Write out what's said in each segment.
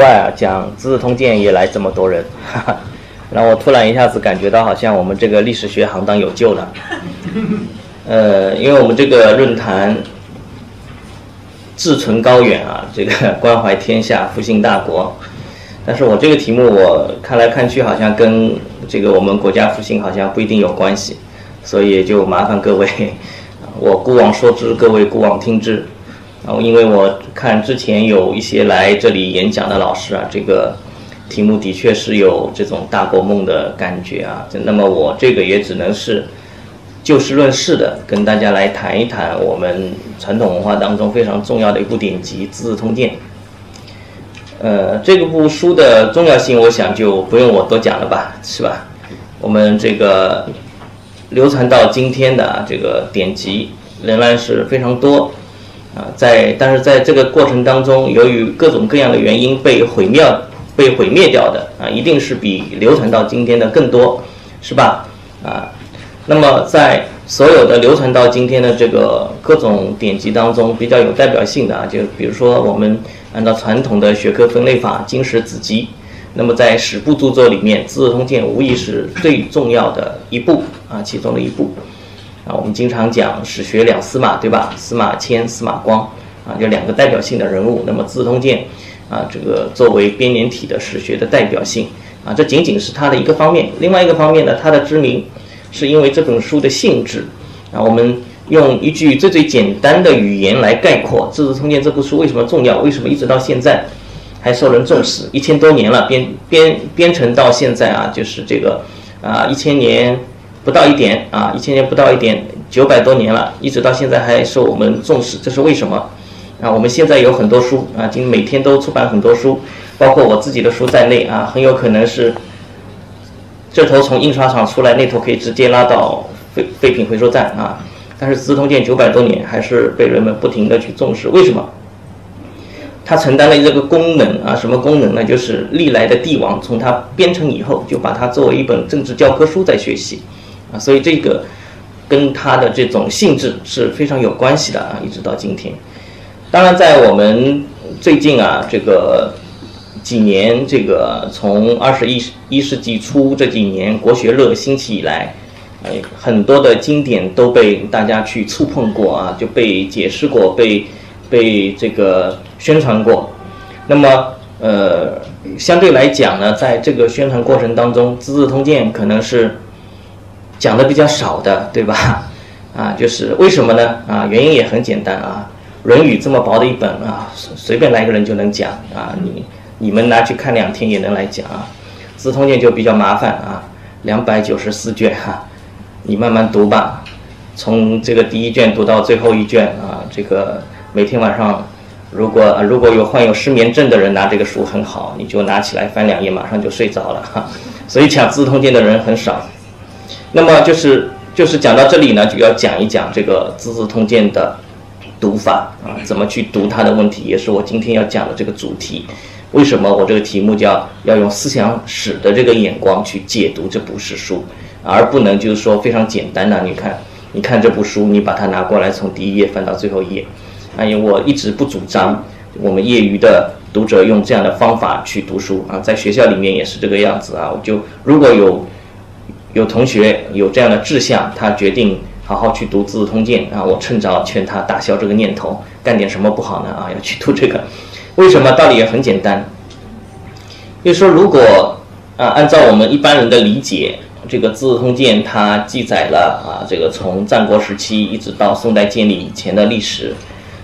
外啊，讲《资治通鉴》也来这么多人，哈哈，让我突然一下子感觉到好像我们这个历史学行当有救了。呃，因为我们这个论坛志存高远啊，这个关怀天下、复兴大国，但是我这个题目我看来看去好像跟这个我们国家复兴好像不一定有关系，所以就麻烦各位，我孤往说之，各位孤往听之。然后，因为我看之前有一些来这里演讲的老师啊，这个题目的确是有这种大国梦的感觉啊。那么我这个也只能是就事论事的跟大家来谈一谈我们传统文化当中非常重要的一部典籍《资治通鉴》。呃，这个部书的重要性，我想就不用我多讲了吧，是吧？我们这个流传到今天的这个典籍仍然是非常多。啊，在但是在这个过程当中，由于各种各样的原因被毁灭、被毁灭掉的啊，一定是比流传到今天的更多，是吧？啊，那么在所有的流传到今天的这个各种典籍当中，比较有代表性的啊，就比如说我们按照传统的学科分类法，经史子集，那么在史部著作里面，《资治通鉴》无疑是最重要的一部啊，其中的一部。啊，我们经常讲史学两司马，对吧？司马迁、司马光，啊，就两个代表性的人物。那么《资治通鉴》，啊，这个作为编年体的史学的代表性，啊，这仅仅是它的一个方面。另外一个方面呢，它的知名是因为这本书的性质。啊，我们用一句最最简单的语言来概括《资治通鉴》这部书为什么重要？为什么一直到现在还受人重视？一千多年了，编编编成到现在啊，就是这个啊，一千年。不到一点啊，一千年不到一点，九百多年了，一直到现在还受我们重视，这是为什么？啊，我们现在有很多书啊，今每天都出版很多书，包括我自己的书在内啊，很有可能是这头从印刷厂出来，那头可以直接拉到废废品回收站啊。但是《资通鉴》九百多年还是被人们不停的去重视，为什么？它承担了这个功能啊，什么功能呢？就是历来的帝王从它编成以后，就把它作为一本政治教科书在学习。啊，所以这个跟它的这种性质是非常有关系的啊，一直到今天。当然，在我们最近啊，这个几年，这个从二十一一世纪初这几年国学热兴起以来，哎，很多的经典都被大家去触碰过啊，就被解释过，被被这个宣传过。那么，呃，相对来讲呢，在这个宣传过程当中，《资治通鉴》可能是。讲的比较少的，对吧？啊，就是为什么呢？啊，原因也很简单啊，《论语》这么薄的一本啊，随便来一个人就能讲啊，你你们拿去看两天也能来讲啊，《资通鉴》就比较麻烦啊，两百九十四卷哈，你慢慢读吧，从这个第一卷读到最后一卷啊，这个每天晚上，如果如果有患有失眠症的人拿这个书很好，你就拿起来翻两页，马上就睡着了哈，所以抢《资通鉴》的人很少。那么就是就是讲到这里呢，就要讲一讲这个《资治通鉴》的读法啊，怎么去读它的问题，也是我今天要讲的这个主题。为什么我这个题目叫要用思想史的这个眼光去解读这部史书，而不能就是说非常简单的，你看，你看这部书，你把它拿过来，从第一页翻到最后一页。啊，因为我一直不主张我们业余的读者用这样的方法去读书啊，在学校里面也是这个样子啊。我就如果有。有同学有这样的志向，他决定好好去读《资治通鉴》啊！我趁早劝他打消这个念头，干点什么不好呢？啊，要去读这个，为什么？道理也很简单，就说，如果啊，按照我们一般人的理解，这个《资治通鉴》它记载了啊，这个从战国时期一直到宋代建立以前的历史，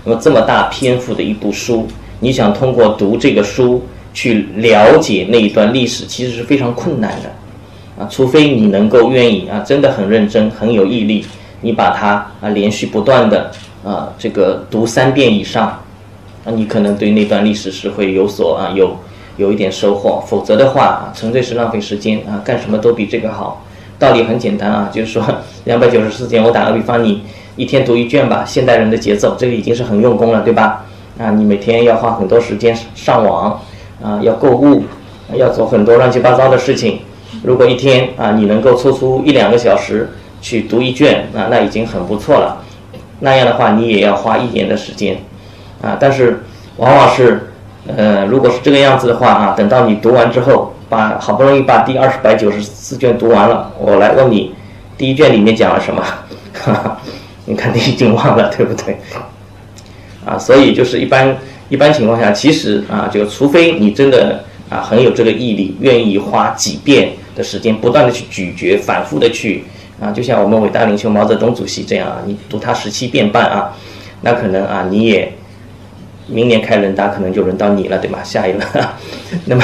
那么这么大篇幅的一部书，你想通过读这个书去了解那一段历史，其实是非常困难的。啊，除非你能够愿意啊，真的很认真，很有毅力，你把它啊连续不断的啊这个读三遍以上，啊，你可能对那段历史是会有所啊有有一点收获，否则的话，啊纯粹是浪费时间啊，干什么都比这个好。道理很简单啊，就是说两百九十四天，我打个比方，你一天读一卷吧，现代人的节奏，这个已经是很用功了，对吧？啊，你每天要花很多时间上网啊，要购物，要做很多乱七八糟的事情。如果一天啊，你能够抽出一两个小时去读一卷啊，那已经很不错了。那样的话，你也要花一年的时间啊。但是往往是，呃，如果是这个样子的话啊，等到你读完之后，把好不容易把第二十百九十四卷读完了，我来问你，第一卷里面讲了什么？哈 哈你肯定已经忘了，对不对？啊，所以就是一般一般情况下，其实啊，就除非你真的啊很有这个毅力，愿意花几遍的时间，不断的去咀嚼，反复的去啊，就像我们伟大领袖毛泽东主席这样啊，你读他十七遍半啊，那可能啊你也明年开人大，可能就轮到你了，对吧？下一轮，那么，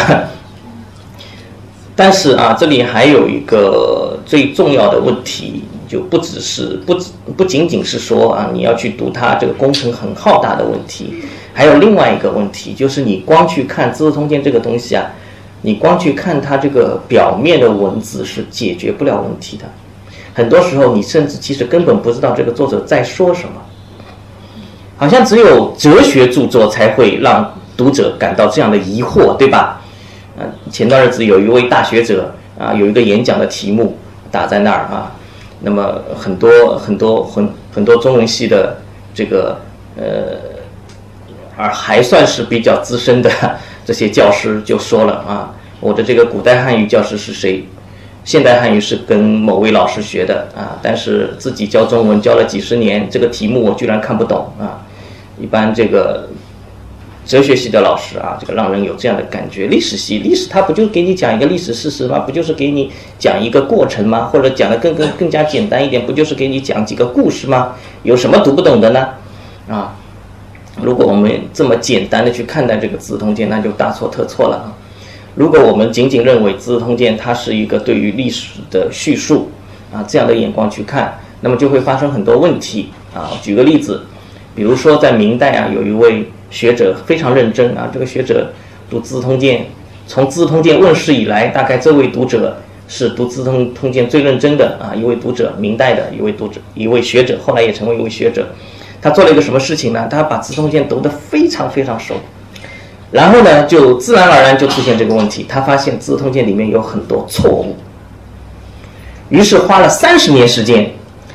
但是啊，这里还有一个最重要的问题。就不只是不不仅仅是说啊，你要去读它这个工程很浩大的问题，还有另外一个问题，就是你光去看《资治通鉴》这个东西啊，你光去看它这个表面的文字是解决不了问题的。很多时候，你甚至其实根本不知道这个作者在说什么，好像只有哲学著作才会让读者感到这样的疑惑，对吧？嗯，前段日子有一位大学者啊，有一个演讲的题目打在那儿啊。那么很多很多很很多中文系的这个呃，而还算是比较资深的这些教师就说了啊，我的这个古代汉语教师是谁？现代汉语是跟某位老师学的啊，但是自己教中文教了几十年，这个题目我居然看不懂啊！一般这个。哲学系的老师啊，这个让人有这样的感觉。历史系，历史它不就给你讲一个历史事实吗？不就是给你讲一个过程吗？或者讲的更更更加简单一点，不就是给你讲几个故事吗？有什么读不懂的呢？啊，如果我们这么简单的去看待这个《资治通鉴》，那就大错特错了啊！如果我们仅仅认为《资治通鉴》它是一个对于历史的叙述啊这样的眼光去看，那么就会发生很多问题啊。举个例子，比如说在明代啊，有一位。学者非常认真啊！这个学者读《资治通鉴》，从《资治通鉴》问世以来，大概这位读者是读《资治通通鉴》最认真的啊一位读者，明代的一位读者，一位学者，后来也成为一位学者。他做了一个什么事情呢？他把《资治通鉴》读得非常非常熟，然后呢，就自然而然就出现这个问题。他发现《资治通鉴》里面有很多错误，于是花了三十年时间，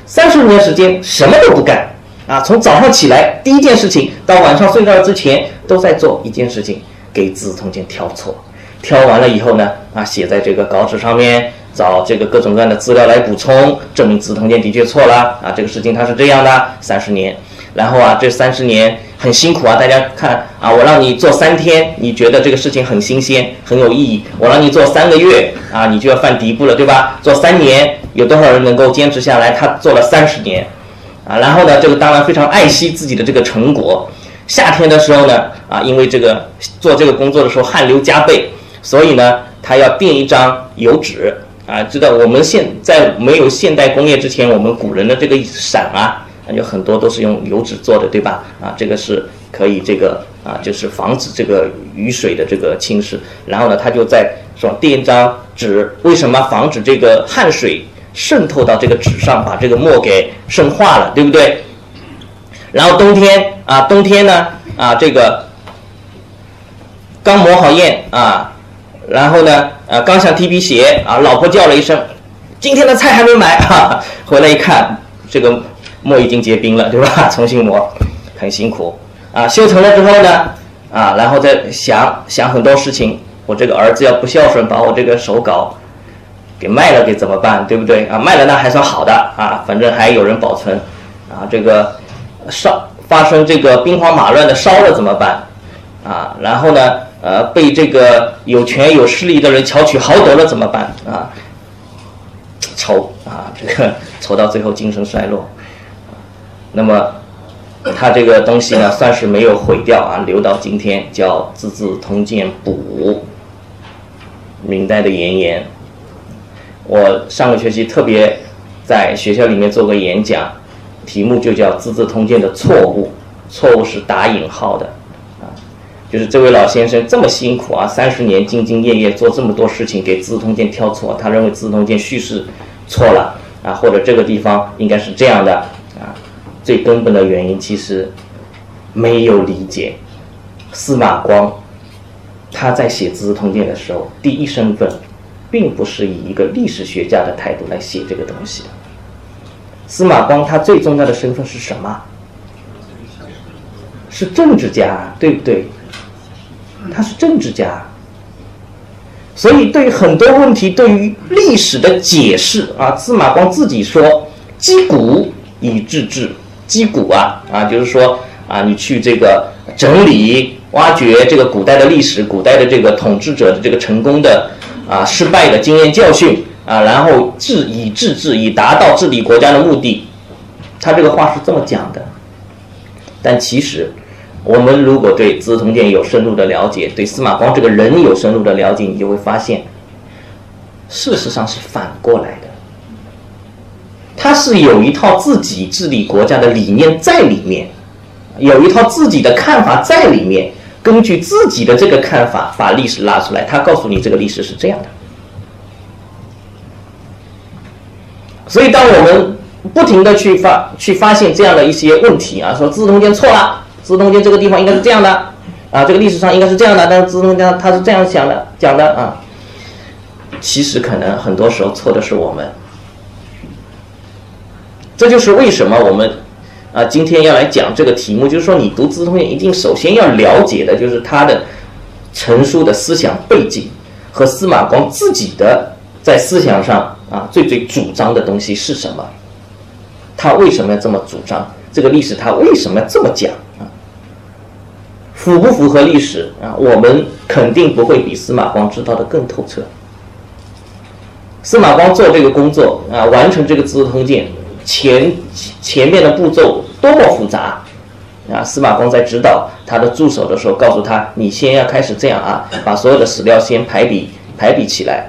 三十年时间什么都不干。啊，从早上起来第一件事情到晚上睡觉之前，都在做一件事情，给《资治通鉴》挑错。挑完了以后呢，啊，写在这个稿纸上面，找这个各种各样的资料来补充，证明《资治通鉴》的确错了。啊，这个事情它是这样的，三十年。然后啊，这三十年很辛苦啊，大家看啊，我让你做三天，你觉得这个事情很新鲜，很有意义。我让你做三个月，啊，你就要犯嘀咕了，对吧？做三年，有多少人能够坚持下来？他做了三十年。啊，然后呢，这个当然非常爱惜自己的这个成果。夏天的时候呢，啊，因为这个做这个工作的时候汗流浃背，所以呢，他要垫一张油纸。啊，知道我们现在没有现代工业之前，我们古人的这个伞啊，有很多都是用油纸做的，对吧？啊，这个是可以这个啊，就是防止这个雨水的这个侵蚀。然后呢，他就在说垫一张纸，为什么防止这个汗水？渗透到这个纸上，把这个墨给渗化了，对不对？然后冬天啊，冬天呢啊，这个刚磨好砚啊，然后呢啊，刚想提笔写啊，老婆叫了一声：“今天的菜还没买啊！”回来一看，这个墨已经结冰了，对吧？重新磨，很辛苦啊。修成了之后呢啊，然后再想想很多事情，我这个儿子要不孝顺，把我这个手稿。给卖了，给怎么办？对不对啊？卖了那还算好的啊，反正还有人保存啊。这个烧发生这个兵荒马乱的烧了怎么办啊？然后呢，呃，被这个有权有势力的人巧取豪夺了怎么办啊？愁啊，这个愁到最后精神衰落。那么他这个东西呢，算是没有毁掉啊，留到今天叫《资治通鉴补》，明代的颜言。我上个学期特别在学校里面做个演讲，题目就叫《资治通鉴》的错误，错误是打引号的，啊，就是这位老先生这么辛苦啊，三十年兢兢业业做这么多事情，给《资治通鉴》挑错，他认为《资治通鉴》叙事错了啊，或者这个地方应该是这样的，最根本的原因其实没有理解司马光。他在写《资治通鉴》的时候，第一身份，并不是以一个历史学家的态度来写这个东西的。司马光他最重要的身份是什么？是政治家，对不对？他是政治家，所以对于很多问题，对于历史的解释啊，司马光自己说：“击鼓以治治。”击鼓啊啊，就是说啊，你去这个整理。挖掘这个古代的历史，古代的这个统治者的这个成功的啊失败的经验教训啊，然后治以治治，以达到治理国家的目的。他这个话是这么讲的。但其实，我们如果对《资治通鉴》有深入的了解，对司马光这个人有深入的了解，你就会发现，事实上是反过来的。他是有一套自己治理国家的理念在里面，有一套自己的看法在里面。根据自己的这个看法，把历史拉出来，他告诉你这个历史是这样的。所以，当我们不停的去发去发现这样的一些问题啊，说《资治通鉴》错了，《资治通鉴》这个地方应该是这样的啊，这个历史上应该是这样的，但是《资治通鉴》他是这样想的讲的啊，其实可能很多时候错的是我们。这就是为什么我们。啊，今天要来讲这个题目，就是说你读《资治通鉴》，一定首先要了解的就是他的陈书的思想背景和司马光自己的在思想上啊最最主张的东西是什么？他为什么要这么主张？这个历史他为什么要这么讲啊？符不符合历史啊？我们肯定不会比司马光知道的更透彻。司马光做这个工作啊，完成这个《资治通鉴》。前前面的步骤多么复杂啊！司马光在指导他的助手的时候，告诉他：“你先要开始这样啊，把所有的史料先排比排比起来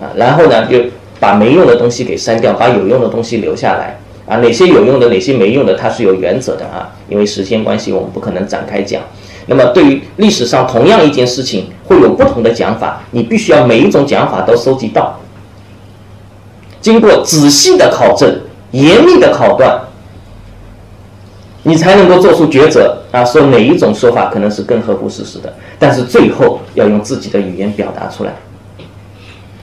啊，然后呢，就把没用的东西给删掉，把有用的东西留下来啊。哪些有用的，哪些没用的，它是有原则的啊。因为时间关系，我们不可能展开讲。那么，对于历史上同样一件事情，会有不同的讲法，你必须要每一种讲法都收集到，经过仔细的考证。”严密的考断，你才能够做出抉择啊！说哪一种说法可能是更合乎事实的，但是最后要用自己的语言表达出来。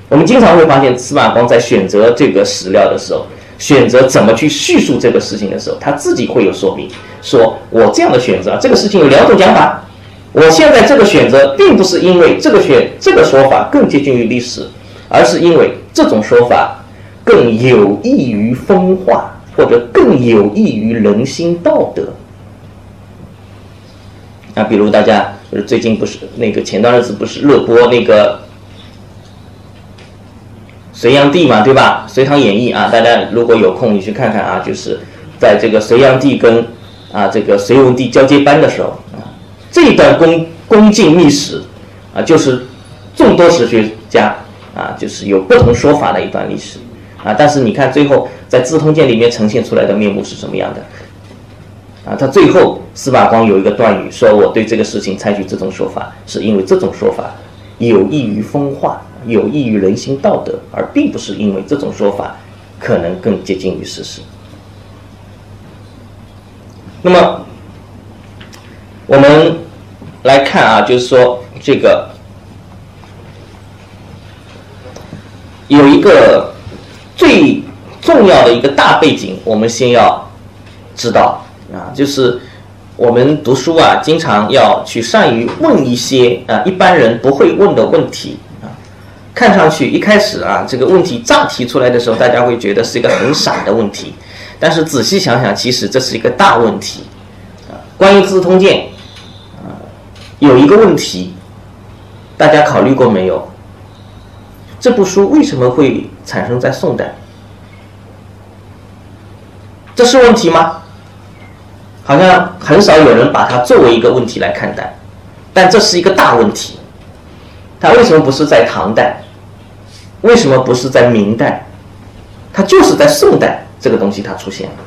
我们经常会发现，司马光在选择这个史料的时候，选择怎么去叙述这个事情的时候，他自己会有说明，说我这样的选择，这个事情有两种讲法。我现在这个选择，并不是因为这个选这个说法更接近于历史，而是因为这种说法。更有益于风化，或者更有益于人心道德。啊，比如大家就是最近不是那个前段日子不是热播那个隋炀帝嘛，对吧？《隋唐演义》啊，大家如果有空你去看看啊，就是在这个隋炀帝跟啊这个隋文帝交接班的时候啊，这段宫宫禁秘史啊，就是众多史学家啊，就是有不同说法的一段历史。啊！但是你看，最后在《资通鉴》里面呈现出来的面目是什么样的？啊，他最后司马光有一个断语，说我对这个事情采取这种说法，是因为这种说法有益于风化，有益于人心道德，而并不是因为这种说法可能更接近于事实。那么，我们来看啊，就是说这个有一个。最重要的一个大背景，我们先要知道啊，就是我们读书啊，经常要去善于问一些啊一般人不会问的问题啊。看上去一开始啊，这个问题乍提出来的时候，大家会觉得是一个很傻的问题，但是仔细想想，其实这是一个大问题啊。关于《资治通鉴》啊，有一个问题，大家考虑过没有？这部书为什么会产生在宋代？这是问题吗？好像很少有人把它作为一个问题来看待，但这是一个大问题。它为什么不是在唐代？为什么不是在明代？它就是在宋代，这个东西它出现了。《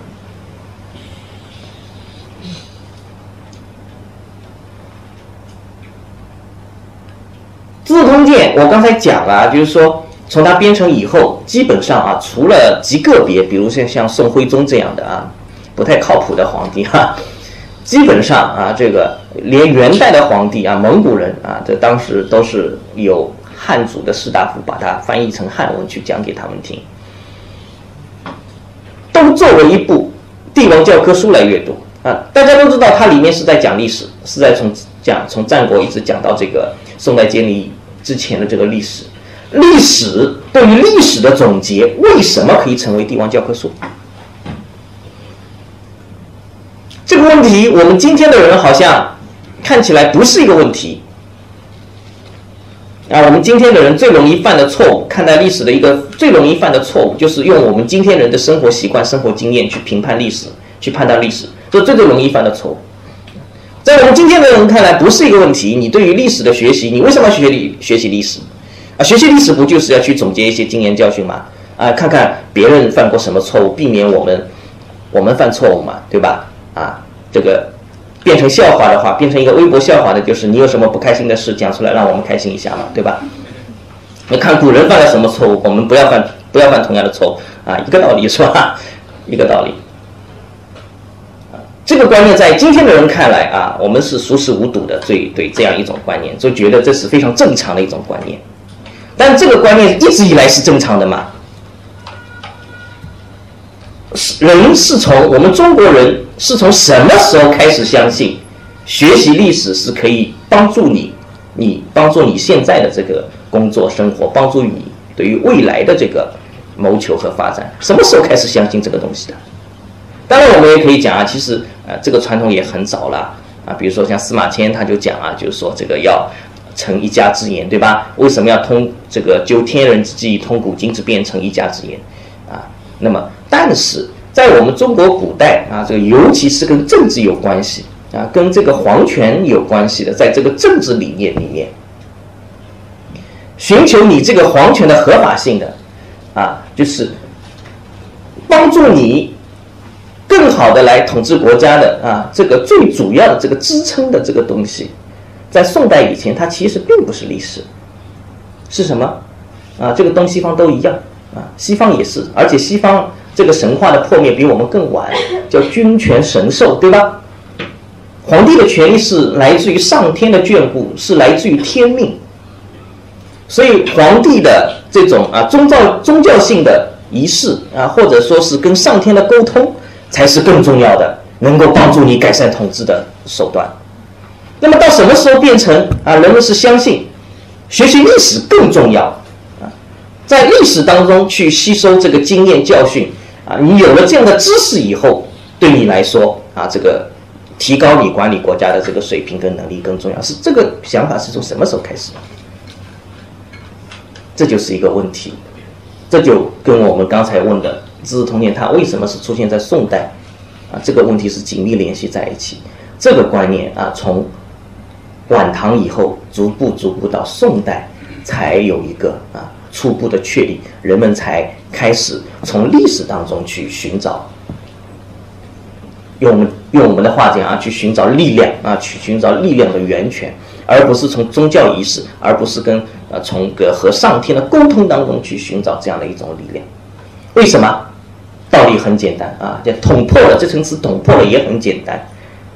资治通鉴》，我刚才讲了，就是说从它编成以后，基本上啊，除了极个别，比如像像宋徽宗这样的啊，不太靠谱的皇帝哈，基本上啊，这个连元代的皇帝啊，蒙古人啊，这当时都是有汉族的士大夫把它翻译成汉文去讲给他们听，都作为一部帝王教科书来阅读啊。大家都知道，它里面是在讲历史，是在从讲从战国一直讲到这个。宋代建立之前的这个历史，历史对于历史的总结，为什么可以成为帝王教科书？这个问题，我们今天的人好像看起来不是一个问题。啊，我们今天的人最容易犯的错误，看待历史的一个最容易犯的错误，就是用我们今天人的生活习惯、生活经验去评判历史，去判断历史，这最最容易犯的错误。在我们今天的人看来，不是一个问题。你对于历史的学习，你为什么要学历学习历史？啊，学习历史不就是要去总结一些经验教训吗？啊，看看别人犯过什么错误，避免我们我们犯错误嘛，对吧？啊，这个变成笑话的话，变成一个微博笑话的，就是你有什么不开心的事讲出来，让我们开心一下嘛，对吧？你看古人犯了什么错误，我们不要犯不要犯同样的错误啊，一个道理是吧？一个道理。这个观念在今天的人看来啊，我们是熟视无睹的，对对这样一种观念，就觉得这是非常正常的一种观念。但这个观念一直以来是正常的吗？人是从我们中国人是从什么时候开始相信学习历史是可以帮助你，你帮助你现在的这个工作生活，帮助你对于未来的这个谋求和发展？什么时候开始相信这个东西的？当然，我们也可以讲啊，其实呃，这个传统也很早了啊。比如说像司马迁，他就讲啊，就是说这个要成一家之言，对吧？为什么要通这个究天人之际，通古今之变，成一家之言啊？那么，但是在我们中国古代啊，这个尤其是跟政治有关系啊，跟这个皇权有关系的，在这个政治理念里面，寻求你这个皇权的合法性的啊，就是帮助你。更好的来统治国家的啊，这个最主要的这个支撑的这个东西，在宋代以前，它其实并不是历史，是什么？啊，这个东西方都一样啊，西方也是，而且西方这个神话的破灭比我们更晚，叫君权神授，对吧？皇帝的权力是来自于上天的眷顾，是来自于天命，所以皇帝的这种啊宗教宗教性的仪式啊，或者说是跟上天的沟通。才是更重要的，能够帮助你改善统治的手段。那么到什么时候变成啊？人们是相信学习历史更重要啊，在历史当中去吸收这个经验教训啊。你有了这样的知识以后，对你来说啊，这个提高你管理国家的这个水平跟能力更重要。是这个想法是从什么时候开始？这就是一个问题，这就跟我们刚才问的。《资治通鉴》它为什么是出现在宋代？啊，这个问题是紧密联系在一起。这个观念啊，从晚唐以后，逐步逐步到宋代，才有一个啊初步的确立，人们才开始从历史当中去寻找，用我们用我们的话讲啊，去寻找力量啊，去寻找力量的源泉，而不是从宗教仪式，而不是跟呃从个和上天的沟通当中去寻找这样的一种力量。为什么？道理很简单啊，叫捅破了这层纸，捅破了也很简单，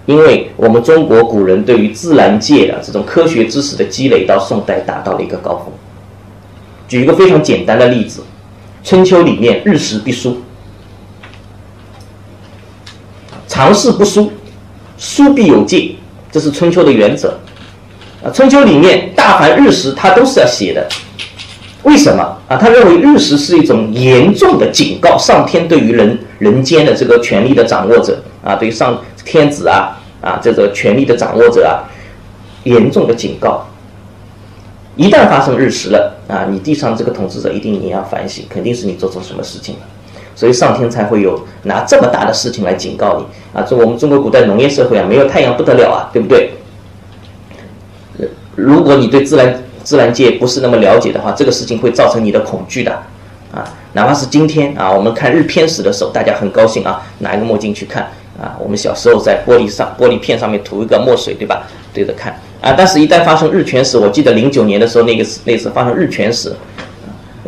因为我们中国古人对于自然界的这种科学知识的积累，到宋代达到了一个高峰。举一个非常简单的例子，《春秋》里面日食必书，常事不输，输必有戒，这是《春秋》的原则。啊，《春秋》里面大凡日食，它都是要写的。为什么啊？他认为日食是一种严重的警告，上天对于人人间的这个权力的掌握者啊，对上天子啊啊这个权力的掌握者啊，严重的警告。一旦发生日食了啊，你地上这个统治者一定也要反省，肯定是你做错什么事情了，所以上天才会有拿这么大的事情来警告你啊。这我们中国古代农业社会啊，没有太阳不得了啊，对不对？如果你对自然。自然界不是那么了解的话，这个事情会造成你的恐惧的，啊，哪怕是今天啊，我们看日偏食的时候，大家很高兴啊，拿一个墨镜去看啊，我们小时候在玻璃上玻璃片上面涂一个墨水，对吧？对着看啊，但是一旦发生日全食，我记得零九年的时候，那个那次发生日全食，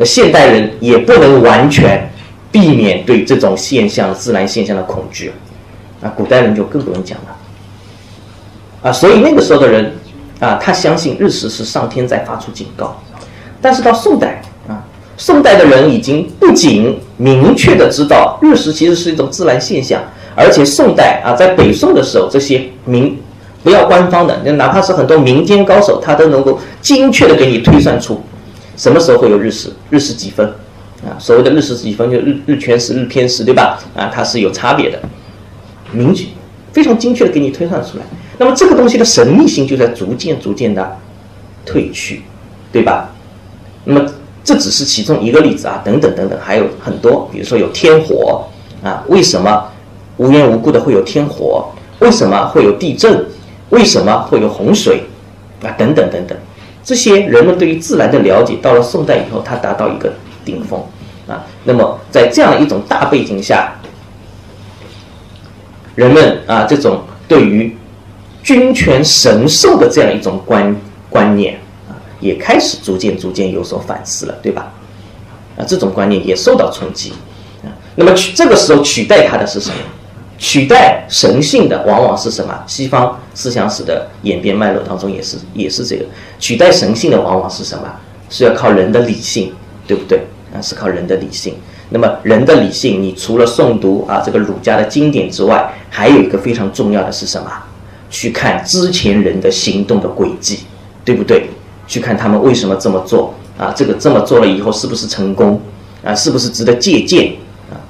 现代人也不能完全避免对这种现象、自然现象的恐惧，啊，古代人就更不用讲了，啊，所以那个时候的人。啊，他相信日食是上天在发出警告，但是到宋代啊，宋代的人已经不仅明确的知道日食其实是一种自然现象，而且宋代啊，在北宋的时候，这些民不要官方的，哪怕是很多民间高手，他都能够精确的给你推算出什么时候会有日食，日食几分啊？所谓的日食几分，就日日全食、日偏食，对吧？啊，它是有差别的，明确非常精确的给你推算出来。那么这个东西的神秘性就在逐渐逐渐的褪去，对吧？那么这只是其中一个例子啊，等等等等，还有很多，比如说有天火啊，为什么无缘无故的会有天火？为什么会有地震？为什么会有洪水？啊，等等等等，这些人们对于自然的了解，到了宋代以后，它达到一个顶峰啊。那么在这样一种大背景下，人们啊，这种对于君权神授的这样一种观观念啊，也开始逐渐逐渐有所反思了，对吧？啊，这种观念也受到冲击啊。那么取这个时候取代它的是什么？取代神性的往往是什么？西方思想史的演变脉络当中也是也是这个取代神性的往往是什么？是要靠人的理性，对不对？啊，是靠人的理性。那么人的理性，你除了诵读啊这个儒家的经典之外，还有一个非常重要的是什么？去看之前人的行动的轨迹，对不对？去看他们为什么这么做啊？这个这么做了以后是不是成功啊？是不是值得借鉴啊？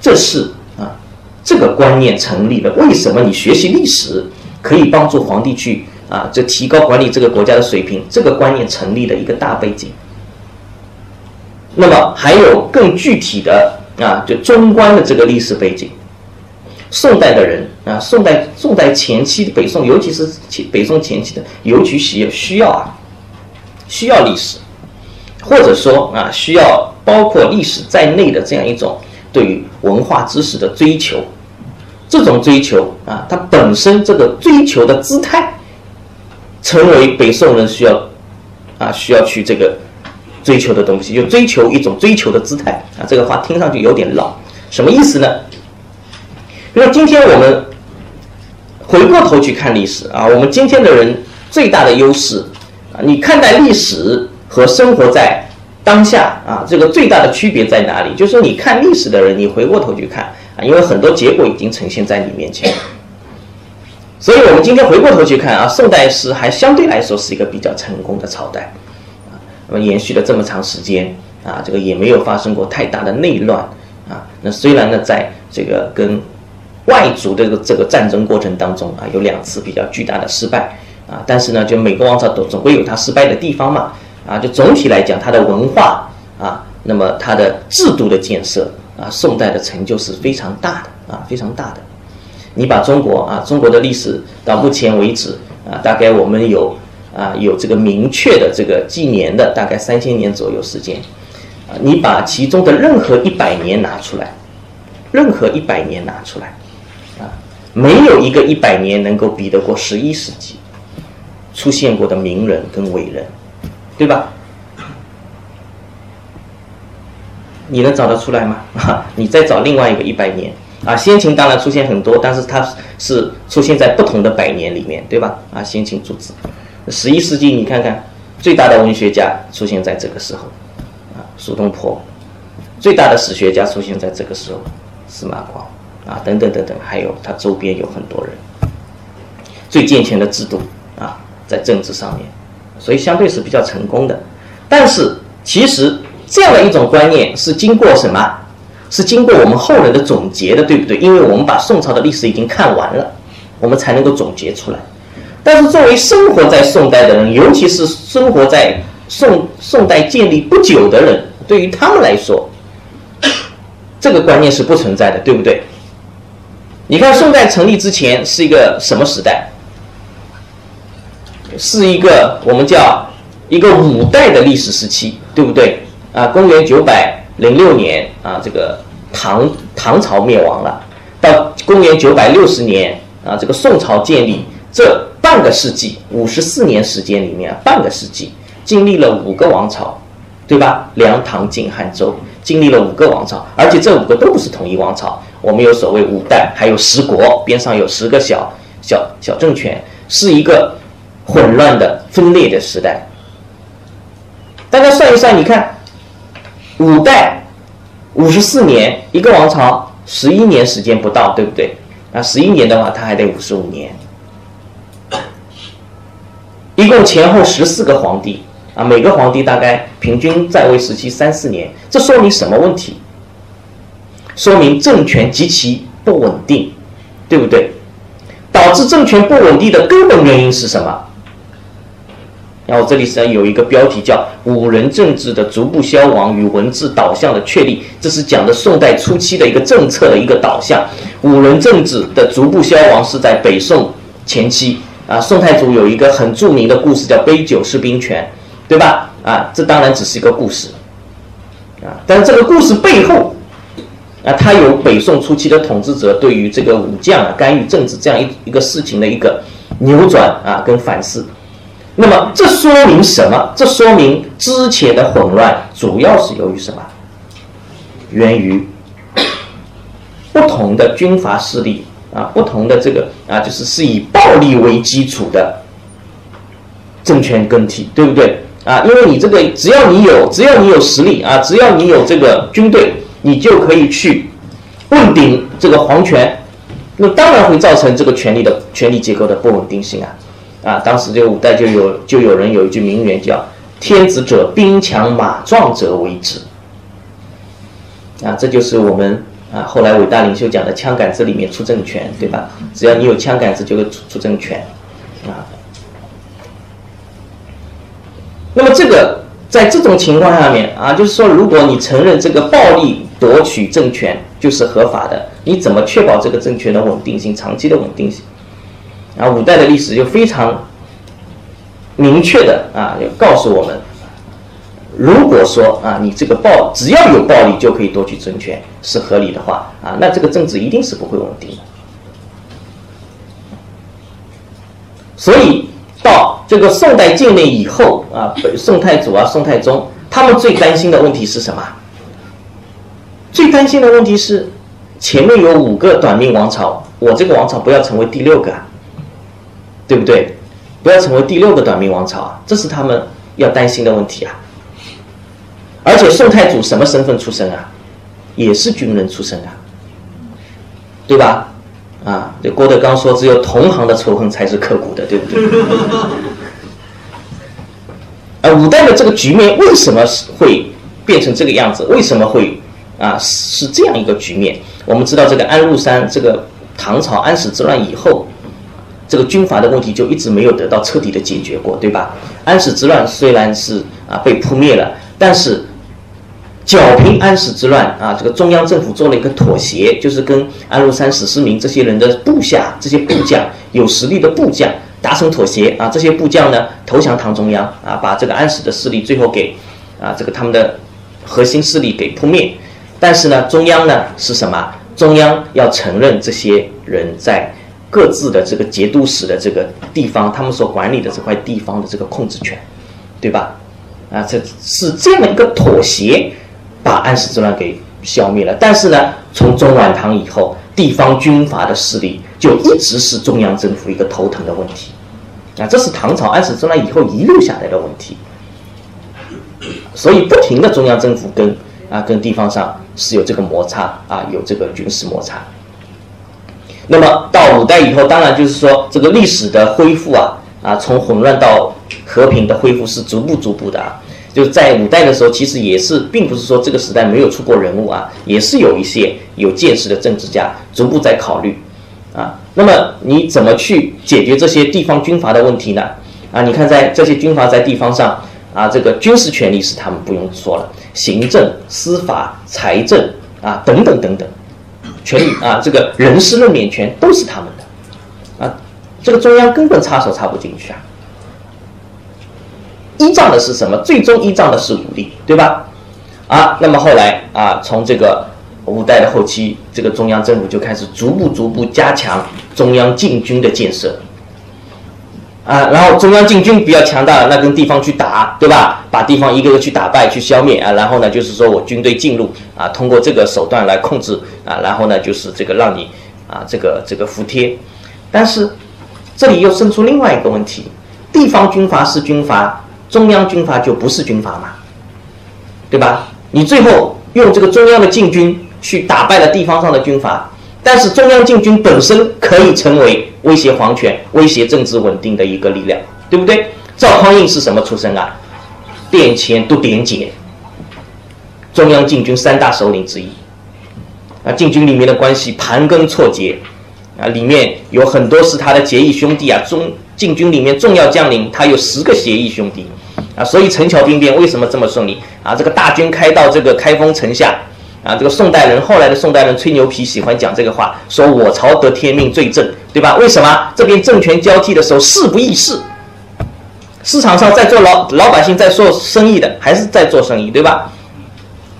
这是啊，这个观念成立了。为什么你学习历史可以帮助皇帝去啊？这提高管理这个国家的水平？这个观念成立的一个大背景。那么还有更具体的啊，就中观的这个历史背景。宋代的人啊，宋代宋代前期的北宋，尤其是北宋前期的，尤其需需要啊，需要历史，或者说啊，需要包括历史在内的这样一种对于文化知识的追求。这种追求啊，它本身这个追求的姿态，成为北宋人需要啊需要去这个追求的东西，就追求一种追求的姿态啊。这个话听上去有点老，什么意思呢？比如，今天我们回过头去看历史啊，我们今天的人最大的优势啊，你看待历史和生活在当下啊，这个最大的区别在哪里？就是你看历史的人，你回过头去看啊，因为很多结果已经呈现在你面前，所以我们今天回过头去看啊，宋代是还相对来说是一个比较成功的朝代啊，那么延续了这么长时间啊，这个也没有发生过太大的内乱啊，那虽然呢，在这个跟外族的这个战争过程当中啊，有两次比较巨大的失败啊，但是呢，就每个王朝都总会有它失败的地方嘛啊，就总体来讲，它的文化啊，那么它的制度的建设啊，宋代的成就是非常大的啊，非常大的。你把中国啊，中国的历史到目前为止啊，大概我们有啊有这个明确的这个纪年的大概三千年左右时间啊，你把其中的任何一百年拿出来，任何一百年拿出来。没有一个一百年能够比得过十一世纪出现过的名人跟伟人，对吧？你能找得出来吗？啊，你再找另外一个一百年啊，先秦当然出现很多，但是它是出现在不同的百年里面，对吧？啊，先秦诸子，十一世纪你看看，最大的文学家出现在这个时候，啊，苏东坡，最大的史学家出现在这个时候，司马光。啊，等等等等，还有他周边有很多人，最健全的制度啊，在政治上面，所以相对是比较成功的。但是其实这样的一种观念是经过什么？是经过我们后人的总结的，对不对？因为我们把宋朝的历史已经看完了，我们才能够总结出来。但是作为生活在宋代的人，尤其是生活在宋宋代建立不久的人，对于他们来说，这个观念是不存在的，对不对？你看，宋代成立之前是一个什么时代？是一个我们叫一个五代的历史时期，对不对？啊，公元九百零六年啊，这个唐唐朝灭亡了，到公元九百六十年啊，这个宋朝建立，这半个世纪，五十四年时间里面，半个世纪经历了五个王朝，对吧？梁、唐、晋、汉、周，经历了五个王朝，而且这五个都不是统一王朝，我们有所谓五代，还有十国，边上有十个小小小政权，是一个混乱的分裂的时代。大家算一算，你看。五代五十四年，一个王朝十一年时间不到，对不对？那，十一年的话，他还得五十五年。一共前后十四个皇帝啊，每个皇帝大概平均在位时期三四年。这说明什么问题？说明政权极其不稳定，对不对？导致政权不稳定的根本原因是什么？然后这里实际上有一个标题叫“五人政治的逐步消亡与文字导向的确立”，这是讲的宋代初期的一个政策的一个导向。五人政治的逐步消亡是在北宋前期啊，宋太祖有一个很著名的故事叫“杯酒释兵权”，对吧？啊，这当然只是一个故事啊，但是这个故事背后啊，它有北宋初期的统治者对于这个武将啊干预政治这样一一个事情的一个扭转啊跟反思。那么这说明什么？这说明之前的混乱主要是由于什么？源于不同的军阀势力啊，不同的这个啊，就是是以暴力为基础的政权更替，对不对？啊，因为你这个只要你有，只要你有实力啊，只要你有这个军队，你就可以去问鼎这个皇权，那当然会造成这个权力的权力结构的不稳定性啊。啊，当时这个五代就有就有人有一句名言叫“天子者，兵强马壮者为之”。啊，这就是我们啊后来伟大领袖讲的“枪杆子里面出政权”，对吧？只要你有枪杆子，就会出出政权。啊，那么这个在这种情况下面啊，就是说，如果你承认这个暴力夺取政权就是合法的，你怎么确保这个政权的稳定性、长期的稳定性？啊，五代的历史就非常明确的啊，要告诉我们，如果说啊，你这个暴只要有暴力就可以夺取政权是合理的话啊，那这个政治一定是不会稳定的。所以到这个宋代建立以后啊，宋太祖啊、宋太宗，他们最担心的问题是什么？最担心的问题是前面有五个短命王朝，我这个王朝不要成为第六个。对不对？不要成为第六个短命王朝啊！这是他们要担心的问题啊。而且宋太祖什么身份出身啊？也是军人出身啊，对吧？啊，这郭德纲说只有同行的仇恨才是刻骨的，对不对？啊五代的这个局面为什么是会变成这个样子？为什么会啊是这样一个局面？我们知道这个安禄山，这个唐朝安史之乱以后。这个军阀的问题就一直没有得到彻底的解决过，对吧？安史之乱虽然是啊被扑灭了，但是剿平安史之乱啊，这个中央政府做了一个妥协，就是跟安禄山、史思明这些人的部下、这些部将有实力的部将达成妥协啊。这些部将呢投降唐中央啊，把这个安史的势力最后给啊这个他们的核心势力给扑灭。但是呢，中央呢是什么？中央要承认这些人在。各自的这个节度使的这个地方，他们所管理的这块地方的这个控制权，对吧？啊，这是这样的一个妥协，把安史之乱给消灭了。但是呢，从中晚唐以后，地方军阀的势力就一直是中央政府一个头疼的问题。啊，这是唐朝安史之乱以后遗留下来的问题。所以，不停的中央政府跟啊跟地方上是有这个摩擦啊，有这个军事摩擦。那么到五代以后，当然就是说这个历史的恢复啊，啊，从混乱到和平的恢复是逐步逐步的啊。就在五代的时候，其实也是，并不是说这个时代没有出过人物啊，也是有一些有见识的政治家逐步在考虑啊。那么你怎么去解决这些地方军阀的问题呢？啊，你看在这些军阀在地方上啊，这个军事权力是他们不用说了，行政、司法、财政啊等等等等。权力啊，这个人事任免权都是他们的，啊，这个中央根本插手插不进去啊，依仗的是什么？最终依仗的是武力，对吧？啊，那么后来啊，从这个五代的后期，这个中央政府就开始逐步逐步加强中央禁军的建设。啊，然后中央禁军比较强大，那跟地方去打，对吧？把地方一个个去打败、去消灭啊。然后呢，就是说我军队进入啊，通过这个手段来控制啊。然后呢，就是这个让你啊，这个这个服帖。但是这里又生出另外一个问题：地方军阀是军阀，中央军阀就不是军阀嘛？对吧？你最后用这个中央的禁军去打败了地方上的军阀。但是中央禁军本身可以成为威胁皇权、威胁政治稳定的一个力量，对不对？赵匡胤是什么出身啊？殿前都点检，中央禁军三大首领之一。啊，禁军里面的关系盘根错节，啊，里面有很多是他的结义兄弟啊。中禁军里面重要将领，他有十个结义兄弟，啊，所以陈桥兵变为什么这么顺利？啊，这个大军开到这个开封城下。啊，这个宋代人后来的宋代人吹牛皮，喜欢讲这个话，说我朝得天命最正，对吧？为什么这边政权交替的时候事不易事？市场上在做老老百姓在做生意的，还是在做生意，对吧？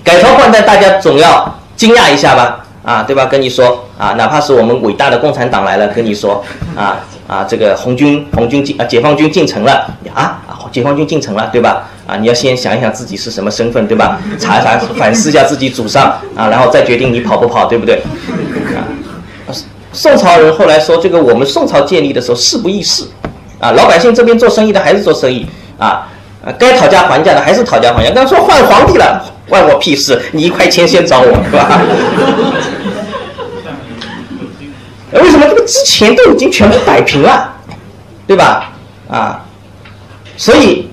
改朝换代，大家总要惊讶一下吧？啊，对吧？跟你说啊，哪怕是我们伟大的共产党来了，跟你说啊啊，这个红军红军进啊，解放军进城了啊，解放军进城了，对吧？啊，你要先想一想自己是什么身份，对吧？查一查，反思一下自己祖上啊，然后再决定你跑不跑，对不对？啊，宋朝人后来说，这个我们宋朝建立的时候事不易事，啊，老百姓这边做生意的还是做生意，啊，啊，该讨价还价的还是讨价还价。刚说换皇帝了，关我屁事，你一块钱先找我，是吧？为什么这个之前都已经全部摆平了，对吧？啊，所以。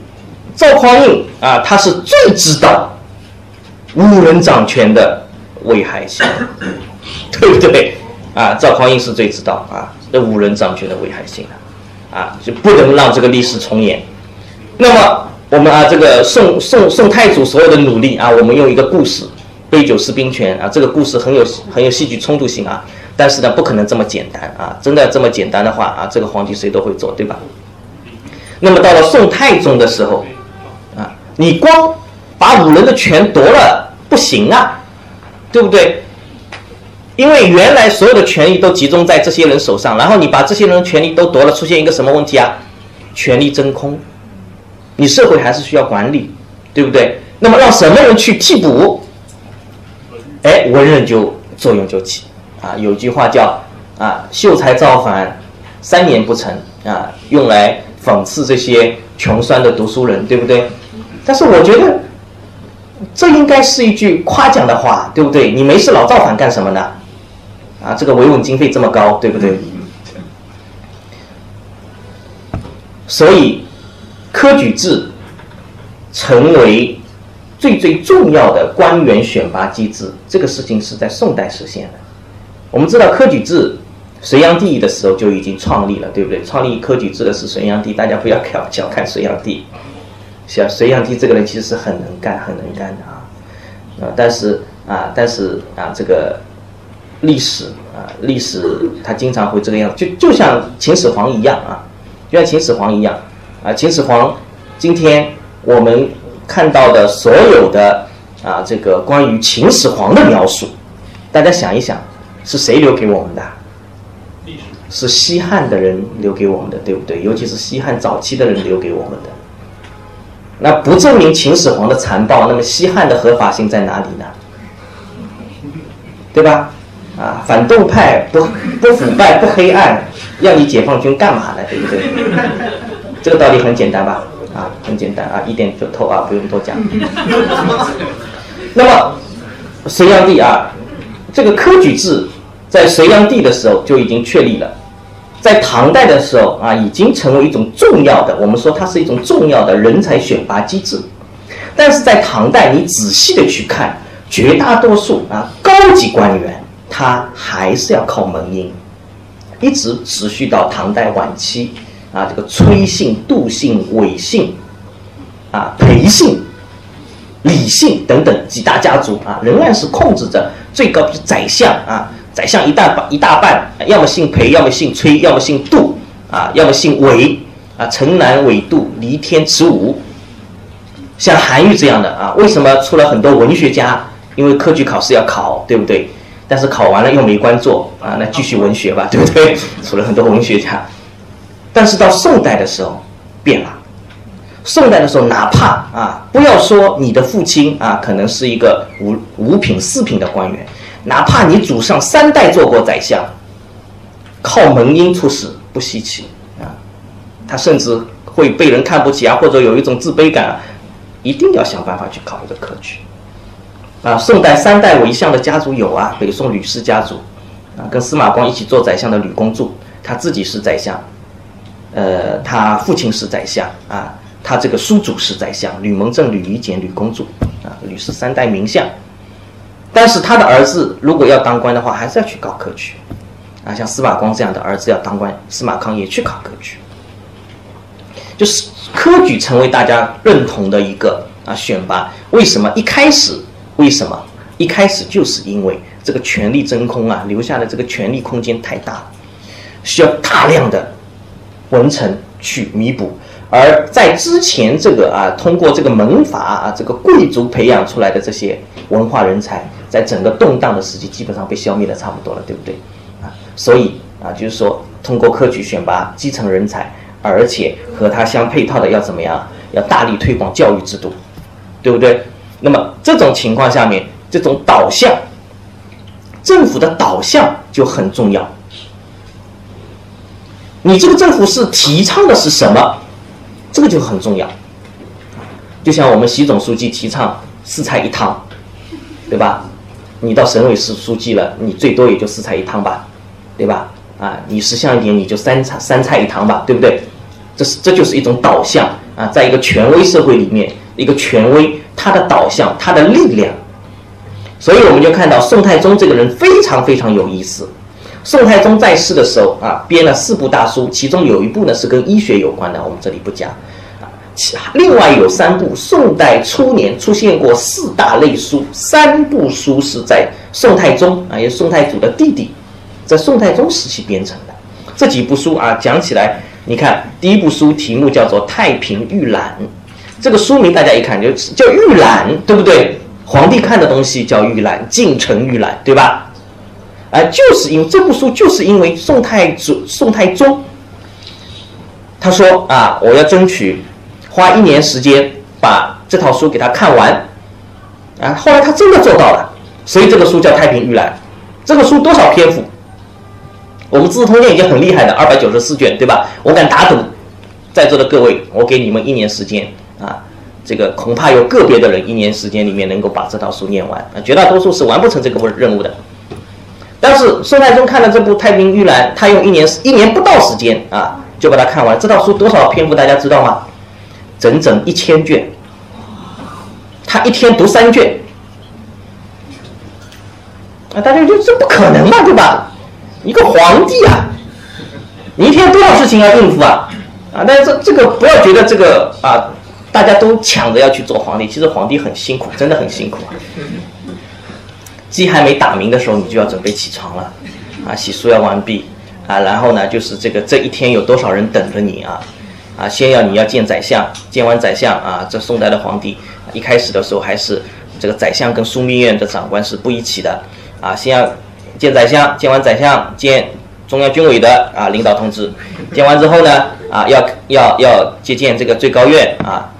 赵匡胤啊，他是最知道五人掌权的危害性，对不对？啊，赵匡胤是最知道啊，这五人掌权的危害性的，啊，就不能让这个历史重演。那么我们啊，这个宋宋宋太祖所有的努力啊，我们用一个故事杯酒释兵权啊，这个故事很有很有戏剧冲突性啊，但是呢，不可能这么简单啊，真的这么简单的话啊，这个皇帝谁都会做，对吧？那么到了宋太宗的时候。你光把五人的权夺了不行啊，对不对？因为原来所有的权利都集中在这些人手上，然后你把这些人权利都夺了，出现一个什么问题啊？权力真空。你社会还是需要管理，对不对？那么让什么人去替补？哎，文人就作用就起啊。有句话叫啊，秀才造反三年不成啊，用来讽刺这些穷酸的读书人，对不对？但是我觉得，这应该是一句夸奖的话，对不对？你没事老造反干什么呢？啊，这个维稳经费这么高，对不对？所以，科举制成为最最重要的官员选拔机制，这个事情是在宋代实现的。我们知道科举制，隋炀帝的时候就已经创立了，对不对？创立科举制的是隋炀帝，大家不要小小看隋炀帝。像隋炀帝这个人其实是很能干、很能干的啊，啊，但是啊，但是啊，这个历史啊，历史他经常会这个样子，就就像秦始皇一样啊，就像秦始皇一样啊，秦始皇今天我们看到的所有的啊，这个关于秦始皇的描述，大家想一想，是谁留给我们的？是西汉的人留给我们的，对不对？尤其是西汉早期的人留给我们的。那不证明秦始皇的残暴，那么西汉的合法性在哪里呢？对吧？啊，反动派不不腐败不黑暗，要你解放军干嘛呢？对不对？这个道理很简单吧？啊，很简单啊，一点就透啊，不用多讲。那么隋炀帝啊，这个科举制在隋炀帝的时候就已经确立了。在唐代的时候啊，已经成为一种重要的，我们说它是一种重要的人才选拔机制。但是在唐代，你仔细的去看，绝大多数啊高级官员，他还是要靠门荫，一直持续到唐代晚期啊，这个崔姓、杜姓、韦姓啊、裴姓、李姓等等几大家族啊，仍然是控制着最高的宰相啊。宰相一大半一大半，要么姓裴，要么姓崔，要么姓杜，啊，要么姓韦，啊，城南韦杜，离天尺五，像韩愈这样的啊，为什么出了很多文学家？因为科举考试要考，对不对？但是考完了又没官做啊，那继续文学吧，对不对？出了很多文学家。但是到宋代的时候变了，宋代的时候，哪怕啊，不要说你的父亲啊，可能是一个五五品四品的官员，哪怕你祖上三代做过宰相，靠门荫出仕不稀奇啊，他甚至会被人看不起啊，或者有一种自卑感。一定要想办法去考一个科举，啊，宋代三代为相的家族有啊，北宋吕氏家族，啊，跟司马光一起做宰相的吕公著，他自己是宰相，呃，他父亲是宰相啊，他这个叔祖是宰相，吕蒙正、吕夷简、吕公著，啊，吕氏三代名相，但是他的儿子如果要当官的话，还是要去考科举，啊，像司马光这样的儿子要当官，司马康也去考科举，就是。科举成为大家认同的一个啊选拔，为什么一开始？为什么一开始？就是因为这个权力真空啊，留下的这个权力空间太大了，需要大量的文臣去弥补。而在之前这个啊，通过这个门阀啊，这个贵族培养出来的这些文化人才，在整个动荡的时期，基本上被消灭的差不多了，对不对？啊，所以啊，就是说通过科举选拔基层人才。而且和它相配套的要怎么样？要大力推广教育制度，对不对？那么这种情况下面，这种导向，政府的导向就很重要。你这个政府是提倡的是什么？这个就很重要。就像我们习总书记提倡四菜一汤，对吧？你到省委市书记了，你最多也就四菜一汤吧，对吧？啊，你识相一点，你就三菜三菜一汤吧，对不对？这是这就是一种导向啊，在一个权威社会里面，一个权威它的导向，它的力量。所以我们就看到宋太宗这个人非常非常有意思。宋太宗在世的时候啊，编了四部大书，其中有一部呢是跟医学有关的，我们这里不讲。另外有三部，宋代初年出现过四大类书，三部书是在宋太宗啊，也是宋太祖的弟弟，在宋太宗时期编成的。这几部书啊，讲起来。你看，第一部书题目叫做《太平御览》，这个书名大家一看就叫御览，对不对？皇帝看的东西叫御览，进城御览，对吧？啊，就是因为这部书，就是因为宋太祖、宋太宗，他说啊，我要争取花一年时间把这套书给他看完，啊，后来他真的做到了，所以这个书叫《太平御览》。这个书多少篇幅？我们《资治通鉴》已经很厉害的，二百九十四卷，对吧？我敢打赌，在座的各位，我给你们一年时间啊，这个恐怕有个别的人一年时间里面能够把这套书念完啊，绝大多数是完不成这个任务的。但是宋太宗看了这部《太平御览》，他用一年一年不到时间啊，就把它看完。这套书多少篇幅？大家知道吗？整整一千卷。他一天读三卷，啊，大家就这不可能嘛，对吧？一个皇帝啊，你一天多少事情要应付啊？啊，但是这这个不要觉得这个啊，大家都抢着要去做皇帝，其实皇帝很辛苦，真的很辛苦啊。鸡还没打鸣的时候，你就要准备起床了，啊，洗漱要完毕，啊，然后呢，就是这个这一天有多少人等着你啊？啊，先要你要见宰相，见完宰相啊，这宋代的皇帝一开始的时候还是这个宰相跟枢密院的长官是不一起的，啊，先要。见宰相，见完宰相，见中央军委的啊领导同志，见完之后呢，啊要要要接见这个最高院啊，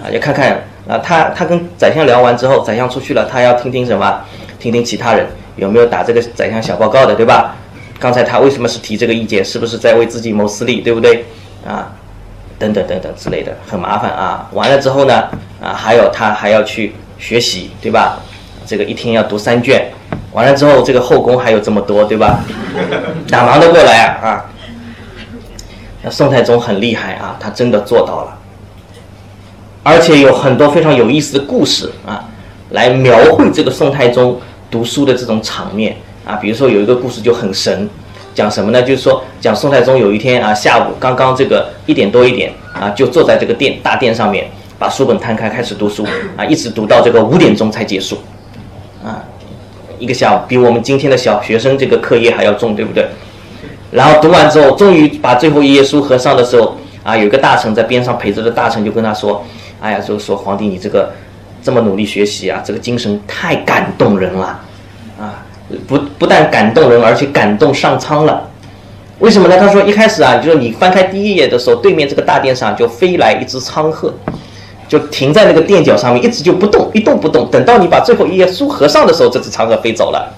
啊要看看啊他他跟宰相聊完之后，宰相出去了，他要听听什么？听听其他人有没有打这个宰相小报告的，对吧？刚才他为什么是提这个意见？是不是在为自己谋私利，对不对？啊，等等等等之类的，很麻烦啊。完了之后呢，啊还有他还要去学习，对吧？这个一天要读三卷。完了之后，这个后宫还有这么多，对吧？哪忙得过来啊？啊！那宋太宗很厉害啊，他真的做到了，而且有很多非常有意思的故事啊，来描绘这个宋太宗读书的这种场面啊。比如说有一个故事就很神，讲什么呢？就是说讲宋太宗有一天啊，下午刚刚这个一点多一点啊，就坐在这个殿大殿上面，把书本摊开开始读书啊，一直读到这个五点钟才结束啊。一个下午比我们今天的小学生这个课业还要重，对不对？然后读完之后，终于把最后一页书合上的时候，啊，有一个大臣在边上陪着的大臣就跟他说：“哎呀，就说皇帝你这个这么努力学习啊，这个精神太感动人了，啊，不不但感动人，而且感动上苍了。为什么呢？他说一开始啊，就是你翻开第一页的时候，对面这个大殿上就飞来一只苍鹤，就停在那个垫脚上面，一直就不动，一动不动。等到你把最后一页书合上的时候，这只苍鹤飞走了。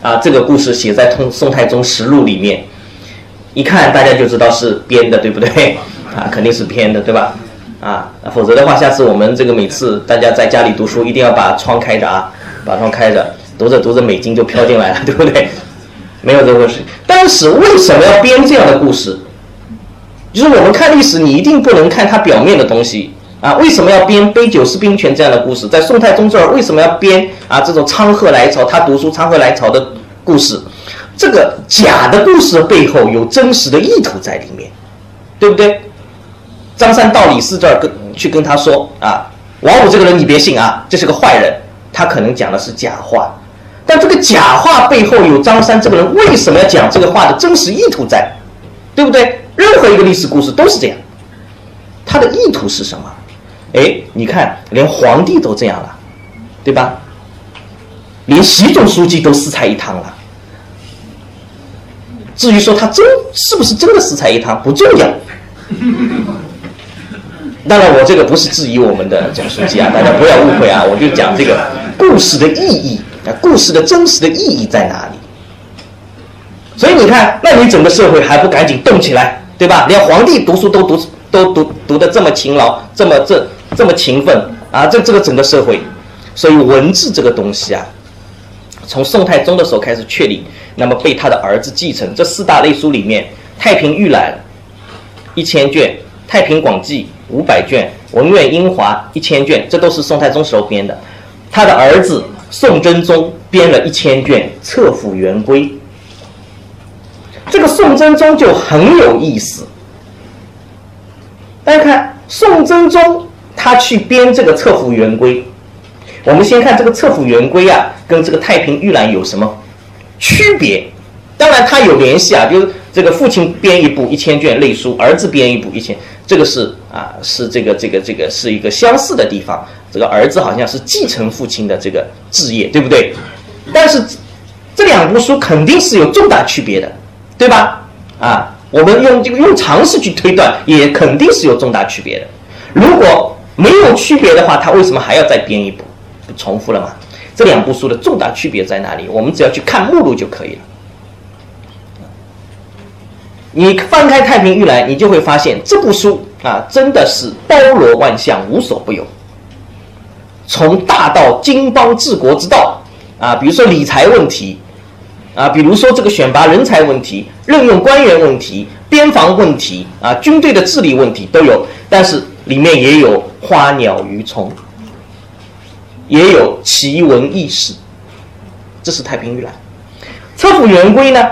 啊，这个故事写在《通宋太宗实录》里面，一看大家就知道是编的，对不对？啊，肯定是编的，对吧？啊，否则的话，下次我们这个每次大家在家里读书，一定要把窗开着啊，把窗开着，读着读着美金就飘进来了，对不对？没有这回事。当时为什么要编这样的故事？就是我们看历史，你一定不能看它表面的东西啊。为什么要编杯酒释兵权这样的故事？在宋太宗这儿，为什么要编啊这种苍鹤来朝，他读书苍鹤来朝的故事？这个假的故事背后有真实的意图在里面，对不对？张三到李四这儿跟去跟他说啊，王五这个人你别信啊，这是个坏人，他可能讲的是假话。但这个假话背后有张三这个人为什么要讲这个话的真实意图在，对不对？任何一个历史故事都是这样，他的意图是什么？哎，你看，连皇帝都这样了，对吧？连习总书记都四菜一汤了。至于说他真是不是真的四菜一汤不重要。当然，我这个不是质疑我们的总书记啊，大家不要误会啊，我就讲这个故事的意义。那故事的真实的意义在哪里？所以你看，那你整个社会还不赶紧动起来，对吧？连皇帝读书都读都读读的这么勤劳，这么这这么勤奋啊！这这个整个社会，所以文字这个东西啊，从宋太宗的时候开始确立，那么被他的儿子继承。这四大类书里面，《太平御览》一千卷，《太平广记》五百卷，《文苑英华》一千卷，这都是宋太宗时候编的。他的儿子。宋真宗编了一千卷《册府元规》，这个宋真宗就很有意思。大家看，宋真宗他去编这个《册府元规》，我们先看这个《册府元规》啊，跟这个《太平御览》有什么区别？当然，它有联系啊，就是这个父亲编一部一千卷类书，儿子编一部一千，这个是啊，是这个这个这个是一个相似的地方。这个儿子好像是继承父亲的这个志业，对不对？但是这两部书肯定是有重大区别的，对吧？啊，我们用这个用常识去推断，也肯定是有重大区别的。如果没有区别的话，他为什么还要再编一部？不重复了吗？这两部书的重大区别在哪里？我们只要去看目录就可以了。你翻开《太平御览》，你就会发现这部书啊，真的是包罗万象，无所不有。从大到经邦治国之道，啊，比如说理财问题，啊，比如说这个选拔人才问题、任用官员问题、边防问题，啊，军队的治理问题都有。但是里面也有花鸟鱼虫，也有奇闻异事。这是太平御览。册府元规呢，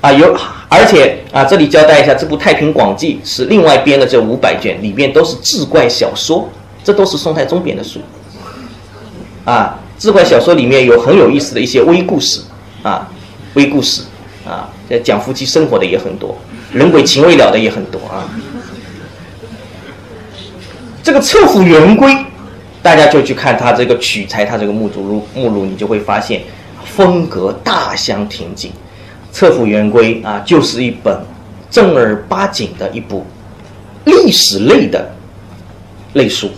啊，有，而且啊，这里交代一下，这部《太平广记》是另外编的这五百卷，里面都是志怪小说，这都是宋太宗编的书。啊，志怪小说里面有很有意思的一些微故事，啊，微故事，啊，讲夫妻生活的也很多，人鬼情未了的也很多啊。这个《册府元规》，大家就去看它这个取材，它这个目录目录，你就会发现风格大相庭径。《册府元规》啊，就是一本正儿八经的一部历史类的类书，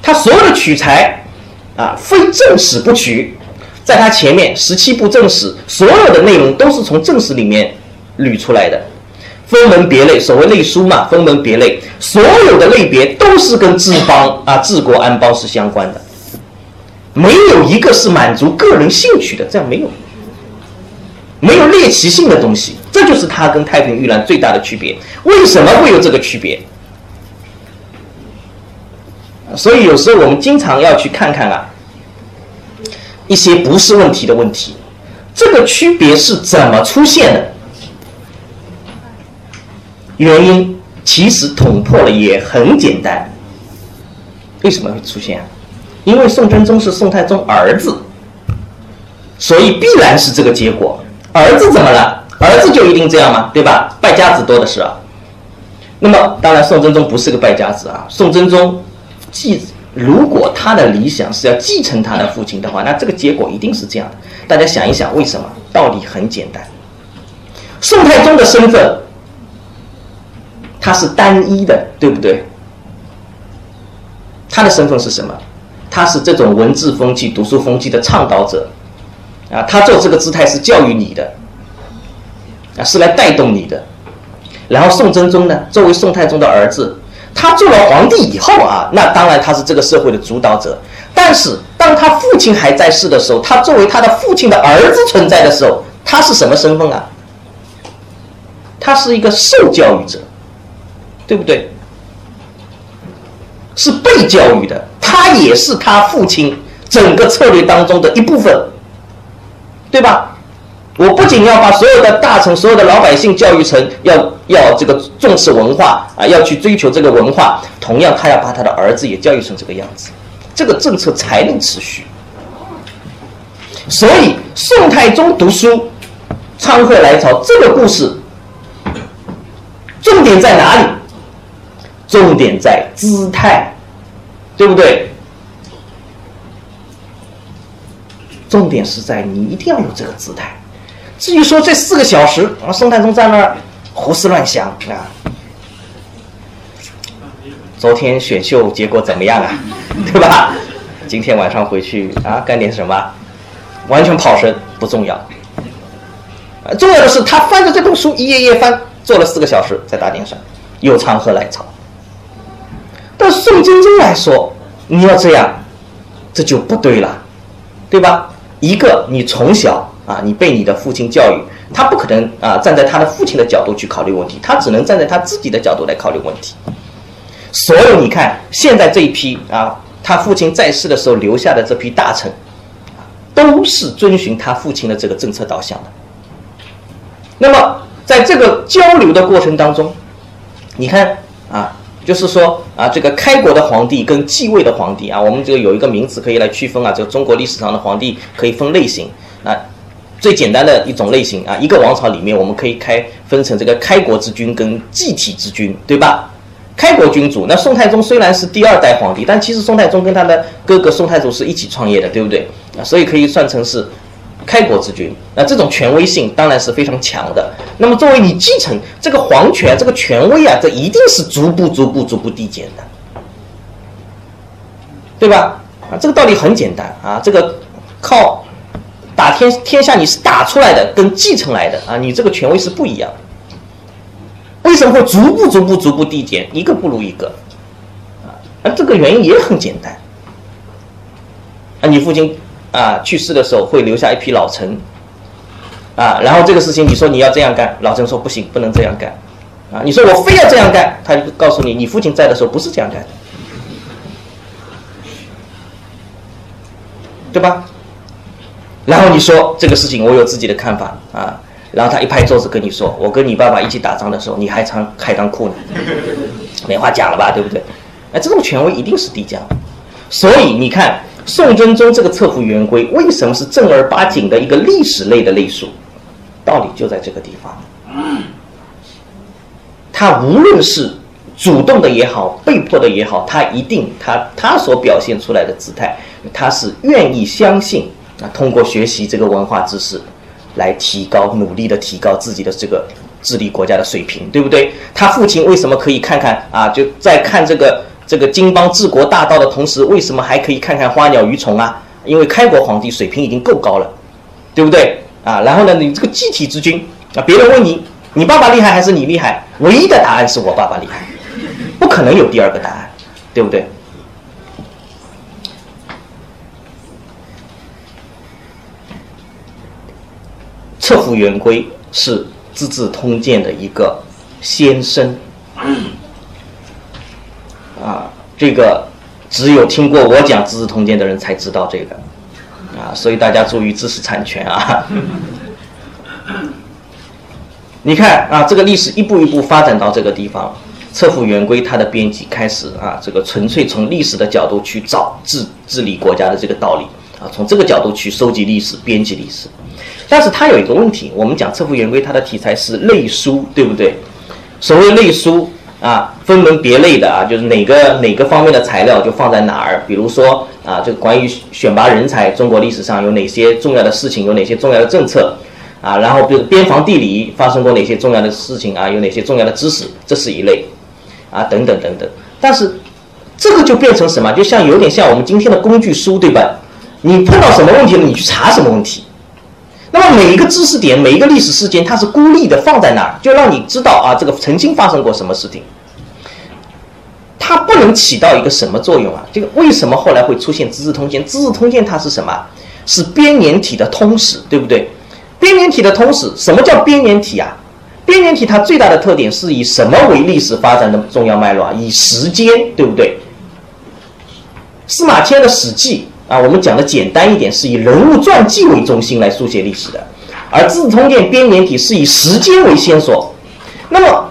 它所有的取材。啊，非正史不取，在他前面十七部正史，所有的内容都是从正史里面捋出来的，分门别类，所谓类书嘛，分门别类，所有的类别都是跟治邦啊、治国安邦是相关的，没有一个是满足个人兴趣的，这样没有，没有猎奇性的东西，这就是他跟太平御览最大的区别。为什么会有这个区别？所以有时候我们经常要去看看啊，一些不是问题的问题，这个区别是怎么出现的？原因其实捅破了也很简单。为什么会出现啊？因为宋真宗是宋太宗儿子，所以必然是这个结果。儿子怎么了？儿子就一定这样吗？对吧？败家子多的是啊。那么，当然宋真宗不是个败家子啊。宋真宗继如果他的理想是要继承他的父亲的话，那这个结果一定是这样的。大家想一想，为什么？道理很简单，宋太宗的身份他是单一的，对不对？他的身份是什么？他是这种文字风气、读书风气的倡导者啊。他做这个姿态是教育你的啊，是来带动你的。然后宋真宗呢，作为宋太宗的儿子，他做了皇帝以后啊，那当然他是这个社会的主导者。但是当他父亲还在世的时候，他作为他的父亲的儿子存在的时候，他是什么身份啊？他是一个受教育者，对不对？是被教育的，他也是他父亲整个策略当中的一部分，对吧？我不仅要把所有的大臣、所有的老百姓教育成要要这个重视文化啊，要去追求这个文化，同样他要把他的儿子也教育成这个样子，这个政策才能持续。所以宋太宗读书，昌鹤来朝这个故事，重点在哪里？重点在姿态，对不对？重点是在你一定要有这个姿态。至于说这四个小时啊，宋太宗在那儿胡思乱想啊。昨天选秀结果怎么样啊？对吧？今天晚上回去啊，干点什么？完全跑神不重要。重要的是他翻着这本书一页页翻，坐了四个小时在大殿上，又长河来朝。但宋真宗来说，你要这样，这就不对了，对吧？一个你从小。啊，你被你的父亲教育，他不可能啊站在他的父亲的角度去考虑问题，他只能站在他自己的角度来考虑问题。所有你看现在这一批啊，他父亲在世的时候留下的这批大臣，都是遵循他父亲的这个政策导向的。那么在这个交流的过程当中，你看啊，就是说啊，这个开国的皇帝跟继位的皇帝啊，我们这个有一个名词可以来区分啊，这个中国历史上的皇帝可以分类型啊。最简单的一种类型啊，一个王朝里面我们可以开分成这个开国之君跟继体之君，对吧？开国君主，那宋太宗虽然是第二代皇帝，但其实宋太宗跟他的哥哥宋太祖是一起创业的，对不对？啊，所以可以算成是开国之君。那这种权威性当然是非常强的。那么作为你继承这个皇权，这个权威啊，这一定是逐步、逐步、逐步递减的，对吧？啊，这个道理很简单啊，这个靠。打天天下你是打出来的，跟继承来的啊，你这个权威是不一样。为什么会逐步逐步逐步递减，一个不如一个？啊，那这个原因也很简单。啊，你父亲啊去世的时候会留下一批老臣，啊，然后这个事情你说你要这样干，老臣说不行，不能这样干，啊，你说我非要这样干，他就告诉你，你父亲在的时候不是这样干的，对吧？然后你说这个事情，我有自己的看法啊。然后他一拍桌子跟你说：“我跟你爸爸一起打仗的时候，你还穿开裆裤呢，没话讲了吧？对不对？”哎，这种权威一定是低降。所以你看，宋真宗这个册府元规为什么是正儿八经的一个历史类的类书？道理就在这个地方。他无论是主动的也好，被迫的也好，他一定他他所表现出来的姿态，他是愿意相信。啊，通过学习这个文化知识，来提高努力的提高自己的这个治理国家的水平，对不对？他父亲为什么可以看看啊？就在看这个这个经邦治国大道的同时，为什么还可以看看花鸟鱼虫啊？因为开国皇帝水平已经够高了，对不对？啊，然后呢，你这个集体之君啊，别人问你，你爸爸厉害还是你厉害？唯一的答案是我爸爸厉害，不可能有第二个答案，对不对？册府元规是《资治通鉴》的一个先声，啊，这个只有听过我讲《资治通鉴》的人才知道这个，啊，所以大家注意知识产权啊。你看啊，这个历史一步一步发展到这个地方，册府元规它的编辑开始啊，这个纯粹从历史的角度去找治治理国家的这个道理啊，从这个角度去收集历史、编辑历史。但是它有一个问题，我们讲《册府元规》，它的题材是类书，对不对？所谓类书啊，分门别类的啊，就是哪个哪个方面的材料就放在哪儿。比如说啊，这个关于选拔人才，中国历史上有哪些重要的事情，有哪些重要的政策啊？然后比如边防地理发生过哪些重要的事情啊？有哪些重要的知识，这是一类啊，等等等等。但是这个就变成什么？就像有点像我们今天的工具书，对吧？你碰到什么问题了，你去查什么问题。那么每一个知识点，每一个历史事件，它是孤立的放在那儿，就让你知道啊，这个曾经发生过什么事情。它不能起到一个什么作用啊？这个为什么后来会出现《资治通鉴》？《资治通鉴》它是什么？是编年体的通史，对不对？编年体的通史，什么叫编年体啊？编年体它最大的特点是以什么为历史发展的重要脉络啊？以时间，对不对？司马迁的《史记》。啊，我们讲的简单一点，是以人物传记为中心来书写历史的，而《资治通鉴》编年体是以时间为线索。那么，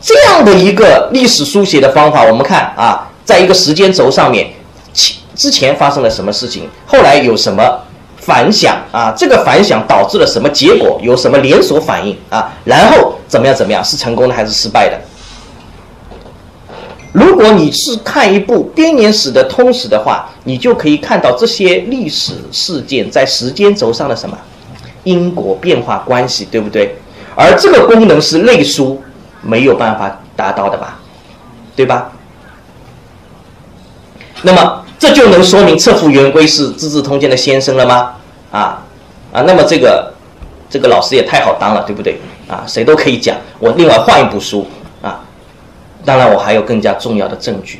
这样的一个历史书写的方法，我们看啊，在一个时间轴上面，前之前发生了什么事情，后来有什么反响啊？这个反响导致了什么结果？有什么连锁反应啊？然后怎么样？怎么样？是成功的还是失败的？如果你是看一部编年史的通史的话，你就可以看到这些历史事件在时间轴上的什么因果变化关系，对不对？而这个功能是类书没有办法达到的吧，对吧？那么这就能说明侧福元归是《资治通鉴》的先生了吗？啊啊，那么这个这个老师也太好当了，对不对？啊，谁都可以讲，我另外换一部书。当然，我还有更加重要的证据，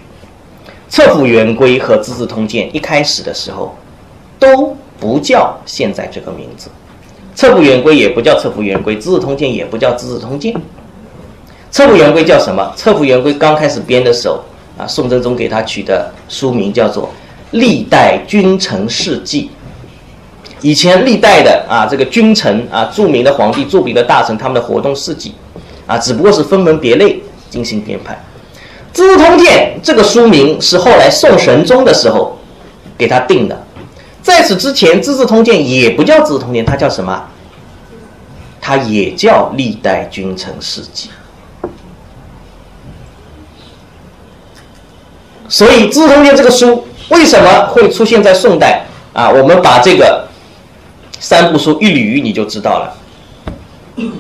《册府元规》和《资治通鉴》一开始的时候都不叫现在这个名字，《册府元规》也不叫《册府元规》，《资治通鉴》也不叫《资治通鉴》。《册府元规》叫什么？《册府元规》刚开始编的时候啊，宋真宗给他取的书名叫做《历代君臣事迹》。以前历代的啊，这个君臣啊，著名的皇帝、著名的大臣他们的活动事迹啊，只不过是分门别类。精心编排，《资治通鉴》这个书名是后来宋神宗的时候给他定的。在此之前，《资治通鉴》也不叫《资治通鉴》，它叫什么？它也叫《历代君臣事迹》。所以，《资治通鉴》这个书为什么会出现在宋代啊？我们把这个三部书一捋，你就知道了。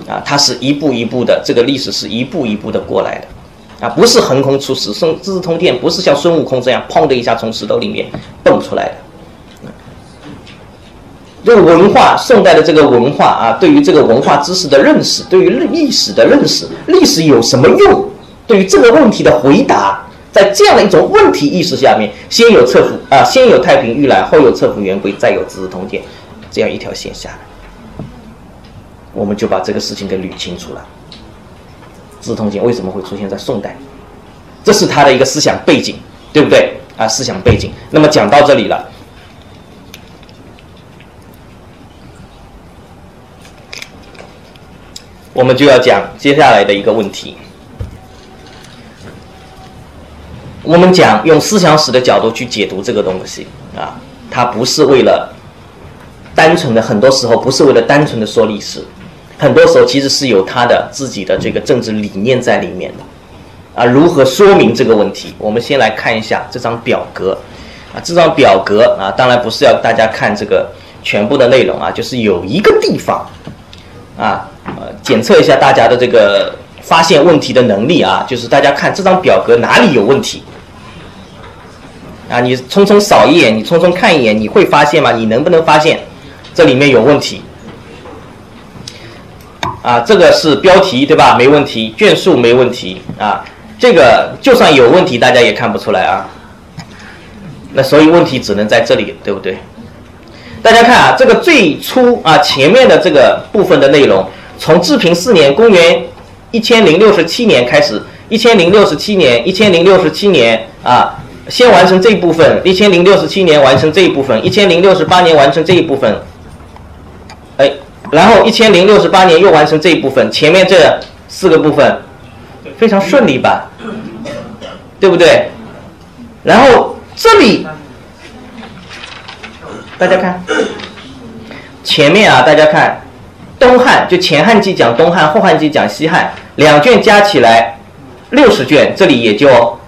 啊，它是一步一步的，这个历史是一步一步的过来的，啊，不是横空出世。《宋资治通鉴》不是像孙悟空这样砰的一下从石头里面蹦出来的。这文化，宋代的这个文化啊，对于这个文化知识的认识，对于历史的认识，历史有什么用？对于这个问题的回答，在这样的一种问题意识下面，先有册府啊，先有太平御览，后有册府元规，再有资治通鉴，这样一条线下来。我们就把这个事情给捋清楚了。《资治通鉴》为什么会出现在宋代？这是他的一个思想背景，对不对？啊，思想背景。那么讲到这里了，我们就要讲接下来的一个问题。我们讲用思想史的角度去解读这个东西啊，它不是为了单纯的，很多时候不是为了单纯的说历史。很多时候其实是有他的自己的这个政治理念在里面的，啊，如何说明这个问题？我们先来看一下这张表格，啊，这张表格啊，当然不是要大家看这个全部的内容啊，就是有一个地方，啊，呃，检测一下大家的这个发现问题的能力啊，就是大家看这张表格哪里有问题，啊，你匆匆扫一眼，你匆匆看一眼，你会发现吗？你能不能发现这里面有问题？啊，这个是标题对吧？没问题，卷数没问题啊。这个就算有问题，大家也看不出来啊。那所以问题只能在这里，对不对？大家看啊，这个最初啊前面的这个部分的内容，从治平四年（公元一千零六十七年）开始，一千零六十七年，一千零六十七年啊，先完成这一部分，一千零六十七年完成这一部分，一千零六十八年完成这一部分。哎。然后一千零六十八年又完成这一部分，前面这四个部分非常顺利吧，对不对？然后这里大家看前面啊，大家看东汉就前汉纪讲东汉，后汉纪讲西汉，两卷加起来六十卷，这里也就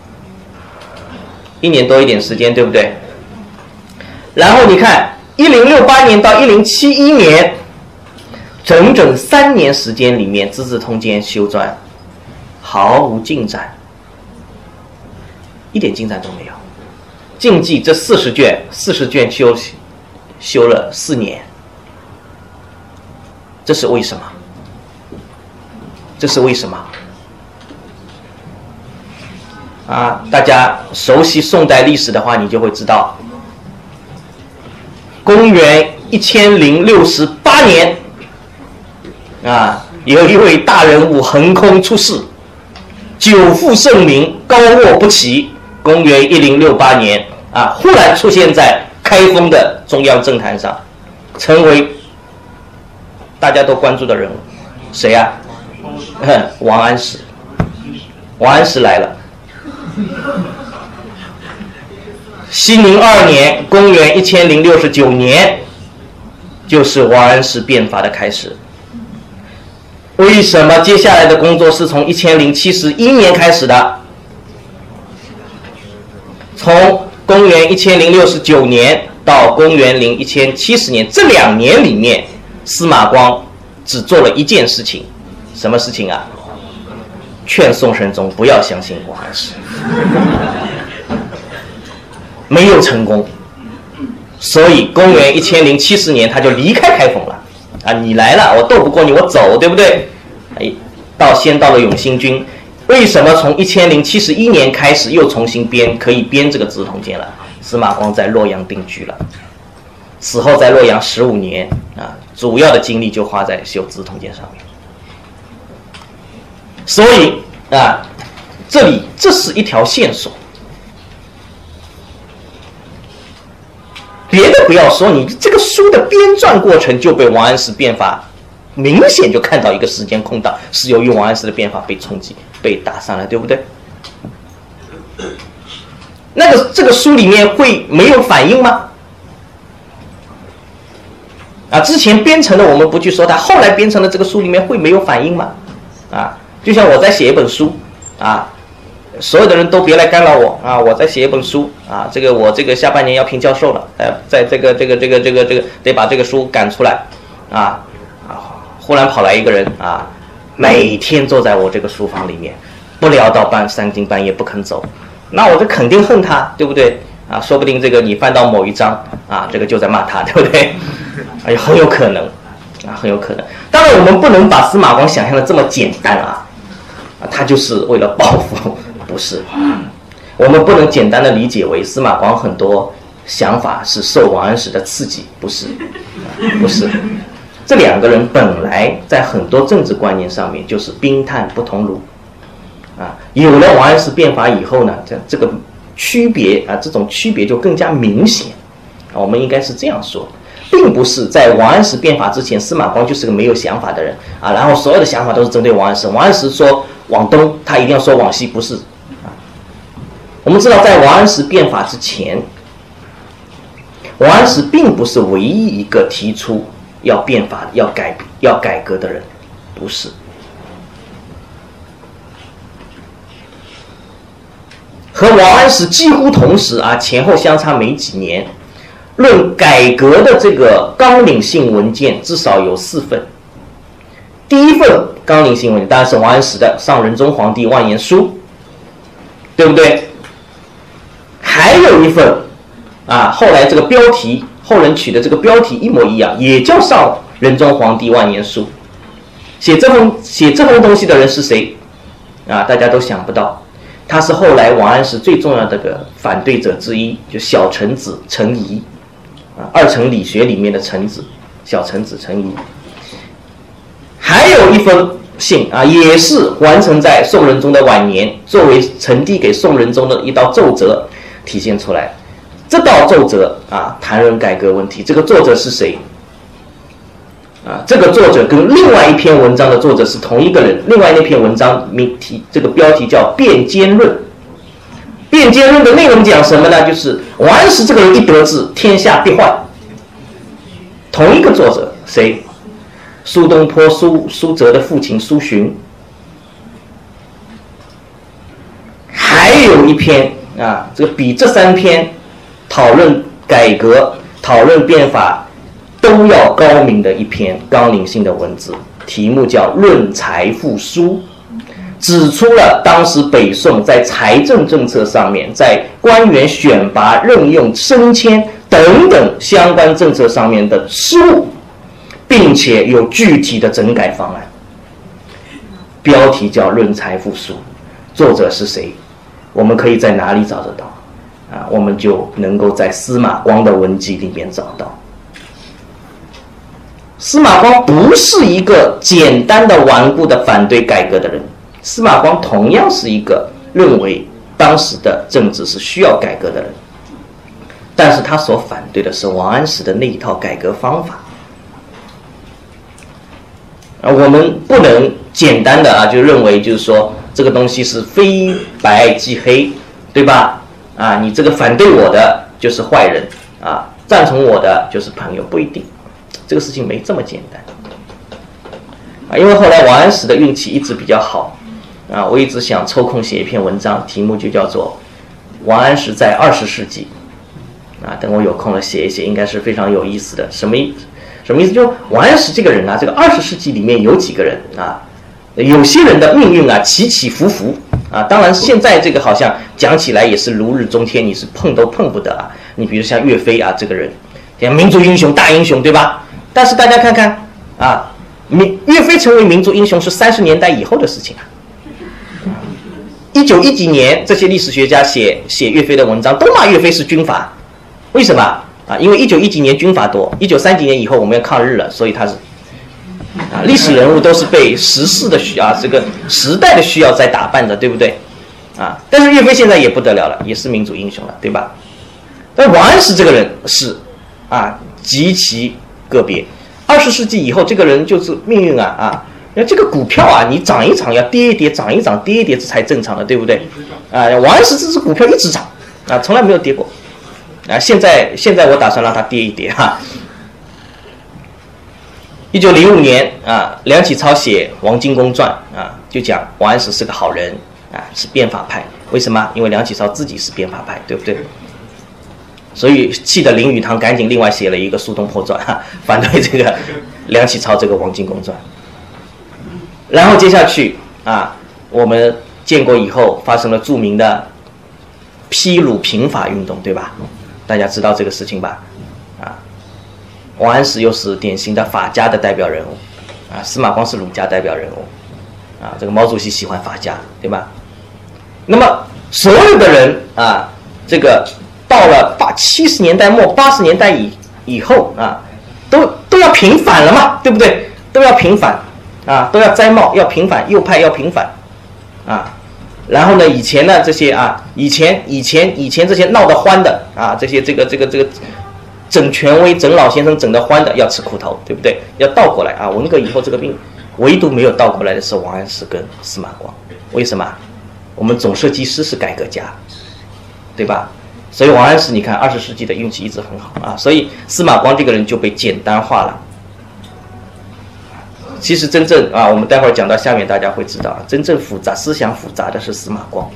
一年多一点时间，对不对？然后你看，一零六八年到一零七一年，整整三年时间里面，《资治通鉴》修撰毫无进展，一点进展都没有。禁忌这四十卷，四十卷修修了四年，这是为什么？这是为什么？啊，大家熟悉宋代历史的话，你就会知道，公元一千零六十八年，啊，有一位大人物横空出世，久负盛名，高卧不起。公元一零六八年，啊，忽然出现在开封的中央政坛上，成为大家都关注的人物。谁呀？王安石。王安石来了。熙宁二年，公元一千零六十九年，就是王安石变法的开始。为什么接下来的工作是从一千零七十一年开始的？从公元一千零六十九年到公元零一千七十年这两年里面，司马光只做了一件事情，什么事情啊？劝宋神宗不要相信王安石，没有成功，所以公元一千零七十年他就离开开封了。啊，你来了，我斗不过你，我走，对不对？哎，到先到了永兴军，为什么从一千零七十一年开始又重新编，可以编这个《资治通鉴》了？司马光在洛阳定居了，此后在洛阳十五年啊，主要的精力就花在修《资治通鉴》上面。所以啊，这里这是一条线索。别的不要说，你这个书的编撰过程就被王安石变法，明显就看到一个时间空档，是由于王安石的变法被冲击、被打上了，对不对？那个这个书里面会没有反应吗？啊，之前编成的我们不去说它，后来编成的这个书里面会没有反应吗？啊？就像我在写一本书，啊，所有的人都别来干扰我啊！我在写一本书啊，这个我这个下半年要评教授了，呃，在这个这个这个这个这个得把这个书赶出来，啊啊！忽然跑来一个人啊，每天坐在我这个书房里面，不聊到半三更半夜不肯走，那我这肯定恨他，对不对？啊，说不定这个你翻到某一章啊，这个就在骂他，对不对？哎，很有可能，啊，很有可能。当然，我们不能把司马光想象的这么简单啊。啊，他就是为了报复，不是？我们不能简单的理解为司马光很多想法是受王安石的刺激，不是？不是。这两个人本来在很多政治观念上面就是冰炭不同炉，啊，有了王安石变法以后呢，这这个区别啊，这种区别就更加明显。我们应该是这样说。并不是在王安石变法之前，司马光就是个没有想法的人啊。然后所有的想法都是针对王安石。王安石说往东，他一定要说往西，不是。我们知道，在王安石变法之前，王安石并不是唯一一个提出要变法、要改、要改革的人，不是。和王安石几乎同时啊，前后相差没几年。论改革的这个纲领性文件，至少有四份。第一份纲领性文件当然是王安石的《上仁宗皇帝万言书》，对不对？还有一份啊，后来这个标题后人取的这个标题一模一样，也叫《上仁宗皇帝万年书》。写这封写这封东西的人是谁？啊，大家都想不到，他是后来王安石最重要的个反对者之一，就小臣子陈颐。啊，二程理学里面的臣子，小臣子陈颐，还有一封信啊，也是完成在宋仁宗的晚年，作为呈递给宋仁宗的一道奏折体现出来。这道奏折啊，谈论改革问题。这个作者是谁？啊，这个作者跟另外一篇文章的作者是同一个人。另外那篇文章名题，这个标题叫《辩奸论》。辩奸论的内容讲什么呢？就是王安石这个人一得志，天下必坏。同一个作者，谁？苏东坡、苏苏辙的父亲苏洵。还有一篇啊，这个比这三篇讨论改革、讨论变法都要高明的一篇纲领性的文字，题目叫《论财富书》，指出了当时北宋在财政政策上面，在官员选拔、任用、升迁等等相关政策上面的失误，并且有具体的整改方案。标题叫《论财富书》，作者是谁？我们可以在哪里找得到？啊，我们就能够在司马光的文集里面找到。司马光不是一个简单的顽固的反对改革的人，司马光同样是一个认为当时的政治是需要改革的人，但是他所反对的是王安石的那一套改革方法。啊，我们不能简单的啊就认为就是说这个东西是非白即黑，对吧？啊，你这个反对我的就是坏人啊，赞同我的就是朋友，不一定，这个事情没这么简单。啊，因为后来王安石的运气一直比较好，啊，我一直想抽空写一篇文章，题目就叫做《王安石在二十世纪》，啊，等我有空了写一写，应该是非常有意思的。什么意？什么意思？就王安石这个人啊，这个二十世纪里面有几个人啊？有些人的命运啊起起伏伏啊。当然，现在这个好像讲起来也是如日中天，你是碰都碰不得啊。你比如像岳飞啊这个人，像民族英雄大英雄，对吧？但是大家看看啊，民岳飞成为民族英雄是三十年代以后的事情啊。一九一几年，这些历史学家写写岳飞的文章，都骂岳飞是军阀，为什么？啊，因为一九一几年军阀多，一九三几年以后我们要抗日了，所以他是啊，历史人物都是被时事的需啊，这个时代的需要在打扮的，对不对？啊，但是岳飞现在也不得了了，也是民族英雄了，对吧？但王安石这个人是啊，极其个别。二十世纪以后，这个人就是命运啊啊，那这个股票啊，你涨一涨要跌一跌，涨一涨跌一跌，这才正常的，对不对？啊，王安石这只股票一直涨啊，从来没有跌过。啊，现在现在我打算让它跌一跌哈。一九零五年啊，梁启超写《王荆公传》啊，就讲王安石是个好人啊，是变法派。为什么？因为梁启超自己是变法派，对不对？所以气得林语堂赶紧另外写了一个《苏东坡传》哈，反对这个梁启超这个《王荆公传》。然后接下去啊，我们建国以后发生了著名的批鲁平法运动，对吧？大家知道这个事情吧？王安石又是典型的法家的代表人物，啊，司马光是儒家代表人物，啊，这个毛主席喜欢法家，对吧？那么所有的人啊，这个到了八七十年代末八十年代以以后啊，都都要平反了嘛，对不对？都要平反，啊，都要摘帽，要平反，右派要平反，啊。然后呢？以前呢？这些啊，以前以前以前这些闹得欢的啊，这些这个这个这个整权威、整老先生整得欢的，要吃苦头，对不对？要倒过来啊！文革以后这个病，唯独没有倒过来的是王安石跟司马光。为什么？我们总设计师是改革家，对吧？所以王安石，你看二十世纪的运气一直很好啊。所以司马光这个人就被简单化了。其实真正啊，我们待会儿讲到下面，大家会知道，真正复杂、思想复杂的是司马光。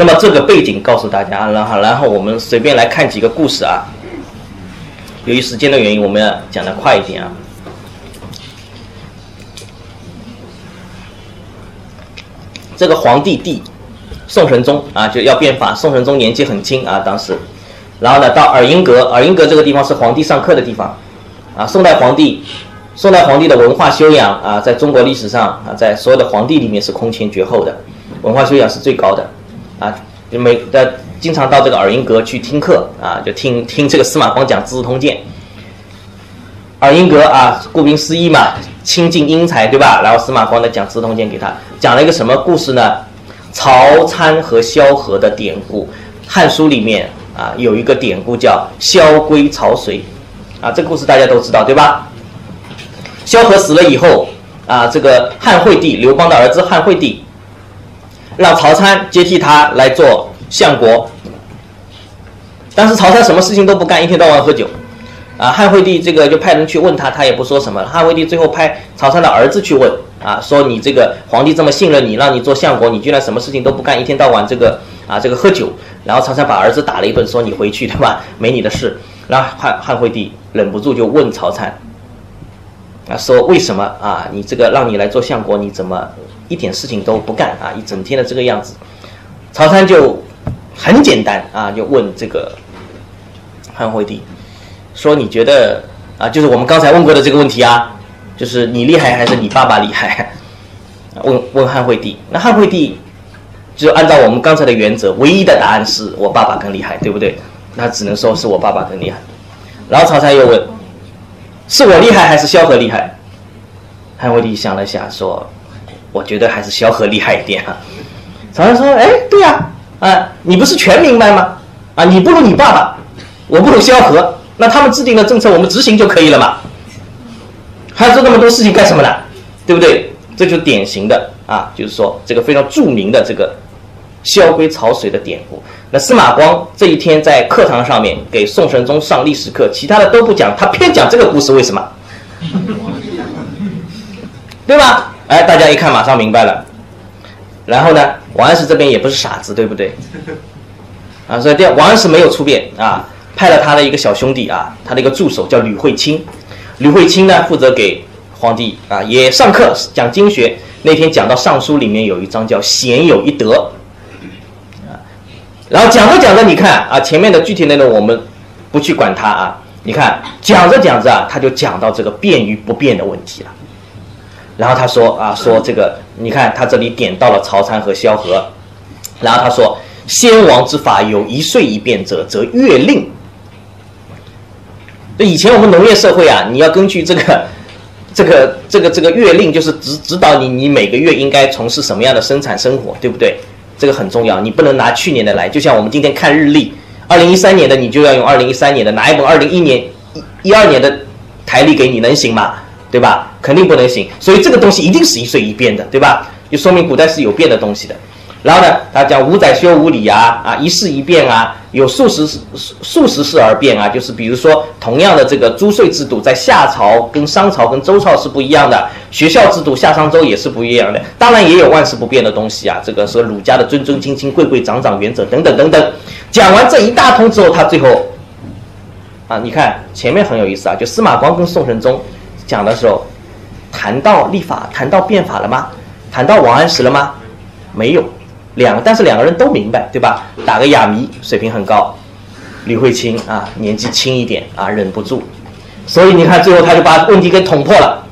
那么这个背景告诉大家，然后然后我们随便来看几个故事啊。由于时间的原因，我们要讲的快一点啊。这个皇帝帝宋神宗啊，就要变法。宋神宗年纪很轻啊，当时，然后呢，到尔虞阁，尔虞阁这个地方是皇帝上课的地方啊。宋代皇帝。宋代皇帝的文化修养啊，在中国历史上啊，在所有的皇帝里面是空前绝后的，文化修养是最高的，啊，就每的经常到这个耳音阁去听课啊，就听听这个司马光讲《资治通鉴》。耳音阁啊，顾名思义嘛，亲近英才，对吧？然后司马光呢讲《资治通鉴》给他，讲了一个什么故事呢？曹参和萧何的典故，《汉书》里面啊有一个典故叫“萧规曹随”，啊，这个故事大家都知道，对吧？萧何死了以后，啊，这个汉惠帝刘邦的儿子汉惠帝，让曹参接替他来做相国。但是曹参什么事情都不干，一天到晚喝酒，啊，汉惠帝这个就派人去问他，他也不说什么。汉惠帝最后派曹参的儿子去问啊，说你这个皇帝这么信任你，让你做相国，你居然什么事情都不干，一天到晚这个啊这个喝酒。然后曹参把儿子打了一顿，说你回去对吧？没你的事。然后汉汉惠帝忍不住就问曹参啊，说为什么啊？你这个让你来做相国，你怎么一点事情都不干啊？一整天的这个样子。曹参就很简单啊，就问这个汉惠帝。说你觉得啊，就是我们刚才问过的这个问题啊，就是你厉害还是你爸爸厉害？问问汉惠帝，那汉惠帝就按照我们刚才的原则，唯一的答案是我爸爸更厉害，对不对？那只能说是我爸爸更厉害。然后曹参又问，是我厉害还是萧何厉害？汉惠帝想了想说，我觉得还是萧何厉害一点啊。曹参说，哎，对呀，啊，你不是全明白吗？啊，你不如你爸爸，我不如萧何。那他们制定的政策，我们执行就可以了嘛？还要做那么多事情干什么呢？对不对？这就典型的啊，就是说这个非常著名的这个“萧规曹随”的典故。那司马光这一天在课堂上面给宋神宗上历史课，其他的都不讲，他偏讲这个故事，为什么？对吧？哎，大家一看马上明白了。然后呢，王安石这边也不是傻子，对不对？啊，所以第二，王安石没有出面啊。派了他的一个小兄弟啊，他的一个助手叫吕惠卿。吕惠卿呢，负责给皇帝啊也上课讲经学。那天讲到《尚书》里面有一章叫“贤有一德”，啊，然后讲着讲着，你看啊，前面的具体内容我们不去管它啊。你看讲着讲着啊，他就讲到这个变与不变的问题了。然后他说啊，说这个，你看他这里点到了曹参和萧何。然后他说：“先王之法有一岁一变者，则月令。”以前我们农业社会啊，你要根据这个、这个、这个、这个月令，就是指指导你，你每个月应该从事什么样的生产生活，对不对？这个很重要，你不能拿去年的来。就像我们今天看日历，二零一三年的你就要用二零一三年的，拿一本二零一年一一二年的台历给你，能行吗？对吧？肯定不能行。所以这个东西一定是一岁一变的，对吧？就说明古代是有变的东西的。然后呢，他讲五载修五礼啊，啊，一世一变啊，有数十数十世而变啊，就是比如说同样的这个租税制度，在夏朝跟商朝跟周朝是不一样的，学校制度夏商周也是不一样的，当然也有万事不变的东西啊，这个是儒家的尊尊亲亲贵贵长长原则等等等等。讲完这一大通之后，他最后啊，你看前面很有意思啊，就司马光跟宋神宗讲的时候，谈到立法，谈到变法了吗？谈到王安石了吗？没有。两个，但是两个人都明白，对吧？打个哑谜，水平很高。吕惠卿啊，年纪轻一点啊，忍不住。所以你看，最后他就把问题给捅破了。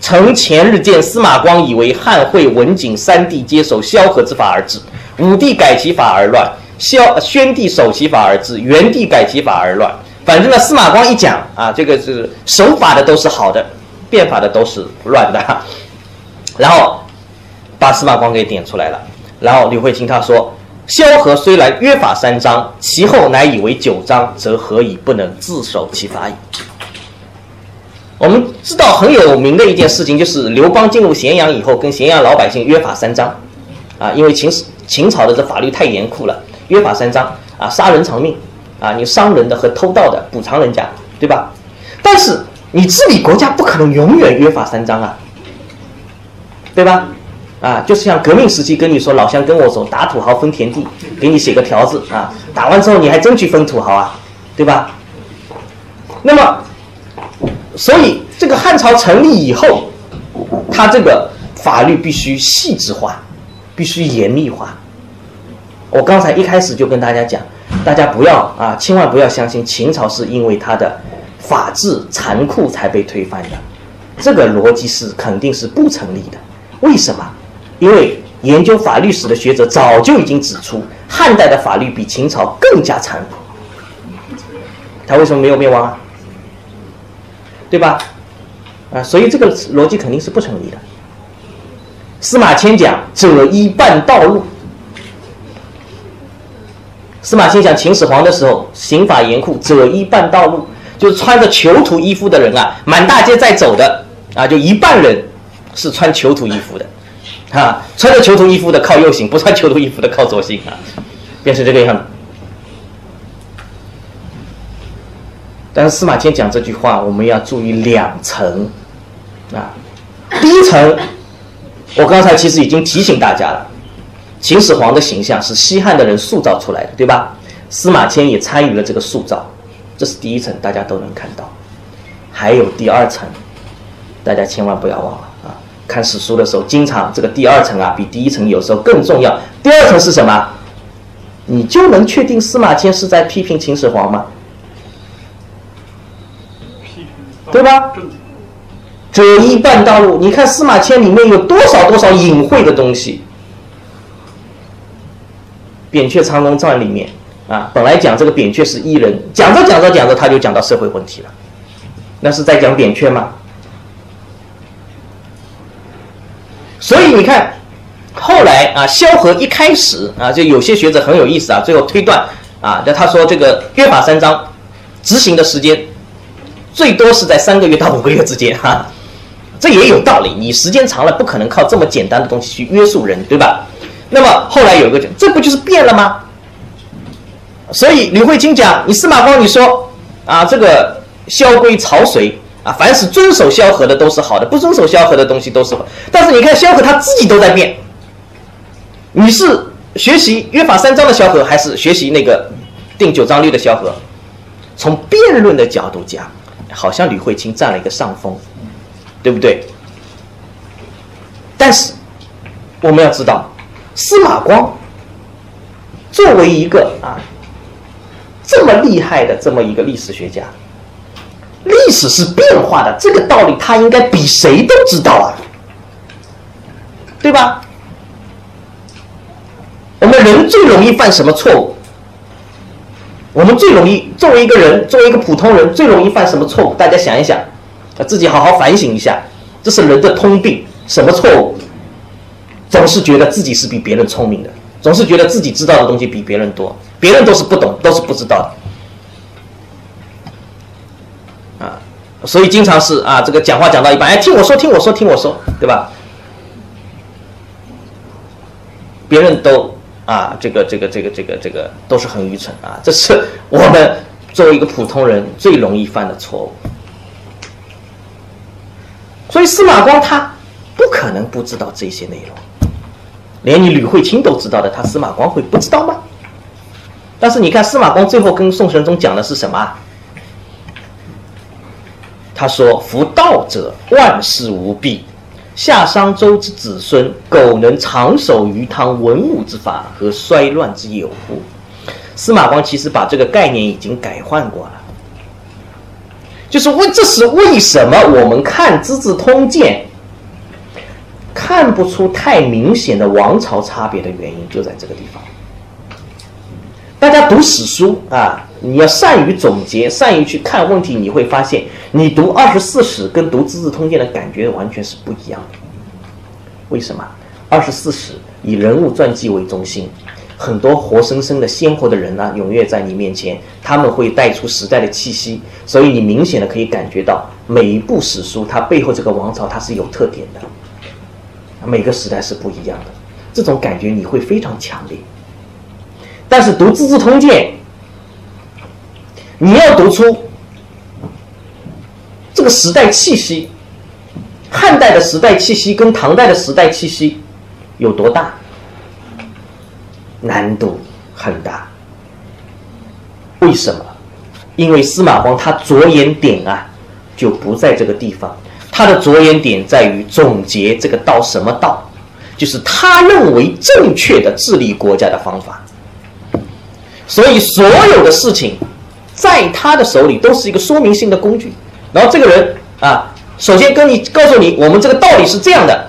臣前日见司马光，以为汉惠文景三帝接守萧何之法而治，武帝改其法而乱，萧宣帝守其法而治，元帝改其法而乱。反正呢，司马光一讲啊，这个是守法的都是好的，变法的都是乱的。然后把司马光给点出来了。然后吕惠卿他说：“萧何虽然约法三章，其后乃以为九章，则何以不能自守其法矣？”我们知道很有名的一件事情，就是刘邦进入咸阳以后，跟咸阳老百姓约法三章，啊，因为秦秦朝的这法律太严酷了，约法三章啊，杀人偿命，啊，你伤人的和偷盗的补偿人家，对吧？但是你治理国家不可能永远约法三章啊，对吧？啊，就是像革命时期跟你说，老乡跟我走，打土豪分田地，给你写个条子啊，打完之后你还真去分土豪啊，对吧？那么，所以这个汉朝成立以后，它这个法律必须细致化，必须严密化。我刚才一开始就跟大家讲，大家不要啊，千万不要相信秦朝是因为它的法治残酷才被推翻的，这个逻辑是肯定是不成立的。为什么？因为研究法律史的学者早就已经指出，汉代的法律比秦朝更加残酷。他为什么没有灭亡啊？对吧？啊，所以这个逻辑肯定是不成立的。司马迁讲“者衣半道路”，司马迁讲秦始皇的时候，刑法严酷，“者衣半道路”就穿着囚徒衣服的人啊，满大街在走的啊，就一半人是穿囚徒衣服的。啊，穿着囚徒衣服的靠右行，不穿囚徒衣服的靠左行啊，变成这个样子。但是司马迁讲这句话，我们要注意两层啊。第一层，我刚才其实已经提醒大家了，秦始皇的形象是西汉的人塑造出来的，对吧？司马迁也参与了这个塑造，这是第一层，大家都能看到。还有第二层，大家千万不要忘了啊！看史书的时候，经常这个第二层啊，比第一层有时候更重要。第二层是什么？你就能确定司马迁是在批评秦始皇吗？对吧？折一半道路，你看司马迁里面有多少多少隐晦的东西。扁鹊长龙传里面啊，本来讲这个扁鹊是异人，讲着讲着讲着，他就讲到社会问题了。那是在讲扁鹊吗？所以你看，后来啊，萧何一开始啊，就有些学者很有意思啊，最后推断啊，那他说这个约法三章执行的时间。最多是在三个月到五个月之间，哈，这也有道理。你时间长了，不可能靠这么简单的东西去约束人，对吧？那么后来有一个，这不就是变了吗？所以吕慧卿讲，你司马光你说啊，这个萧规曹随啊，凡是遵守萧何的都是好的，不遵守萧何的东西都是。但是你看萧何他自己都在变，你是学习约法三章的萧何，还是学习那个定九章律的萧何？从辩论的角度讲。好像吕慧卿占了一个上风，对不对？但是我们要知道，司马光作为一个啊这么厉害的这么一个历史学家，历史是变化的，这个道理他应该比谁都知道啊，对吧？我们人最容易犯什么错误？我们最容易作为一个人，作为一个普通人，最容易犯什么错误？大家想一想，啊，自己好好反省一下，这是人的通病。什么错误？总是觉得自己是比别人聪明的，总是觉得自己知道的东西比别人多，别人都是不懂，都是不知道的。啊，所以经常是啊，这个讲话讲到一半，哎，听我说，听我说，听我说，对吧？别人都。啊，这个这个这个这个这个都是很愚蠢啊！这是我们作为一个普通人最容易犯的错误。所以司马光他不可能不知道这些内容，连你吕慧卿都知道的，他司马光会不知道吗？但是你看司马光最后跟宋神宗讲的是什么？他说：“夫道者，万事无弊。”夏商周之子孙，苟能长守于汤文武之法和衰乱之有乎？司马光其实把这个概念已经改换过了，就是为这是为什么我们看《资治通鉴》看不出太明显的王朝差别的原因，就在这个地方。大家读史书啊，你要善于总结，善于去看问题，你会发现，你读二十四史跟读《资治通鉴》的感觉完全是不一样的。为什么？二十四史以人物传记为中心，很多活生生的鲜活的人呢，踊跃在你面前，他们会带出时代的气息，所以你明显的可以感觉到，每一部史书它背后这个王朝它是有特点的，每个时代是不一样的，这种感觉你会非常强烈。但是读《资治通鉴》，你要读出这个时代气息，汉代的时代气息跟唐代的时代气息有多大？难度很大。为什么？因为司马光他着眼点啊，就不在这个地方，他的着眼点在于总结这个道什么道，就是他认为正确的治理国家的方法。所以，所有的事情，在他的手里都是一个说明性的工具。然后，这个人啊，首先跟你告诉你，我们这个道理是这样的。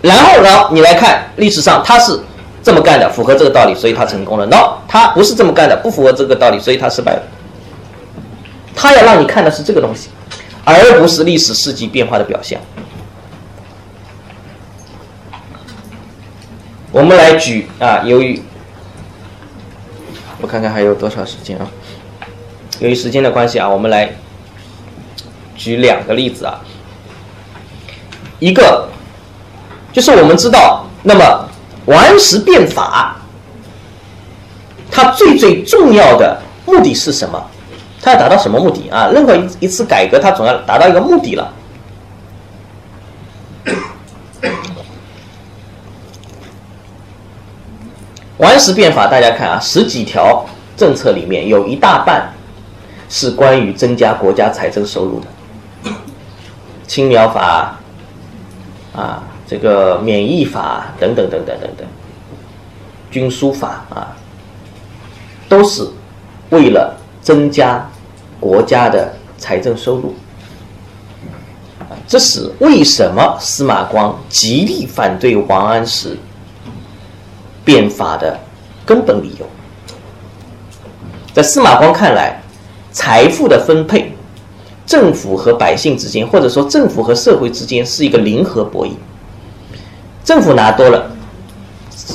然后，然后你来看历史上他是这么干的，符合这个道理，所以他成功了。然后他不是这么干的，不符合这个道理，所以他失败了。他要让你看的是这个东西，而不是历史事迹变化的表象。我们来举啊，由于。我看看还有多少时间啊？由于时间的关系啊，我们来举两个例子啊。一个就是我们知道，那么王安石变法，它最最重要的目的是什么？他要达到什么目的啊？任何一一次改革，它总要达到一个目的了。王安石变法，大家看啊，十几条政策里面有一大半是关于增加国家财政收入的，青苗法啊，这个免疫法等等等等等等，军书法啊，都是为了增加国家的财政收入。这是为什么司马光极力反对王安石？变法的根本理由，在司马光看来，财富的分配，政府和百姓之间，或者说政府和社会之间是一个零和博弈。政府拿多了，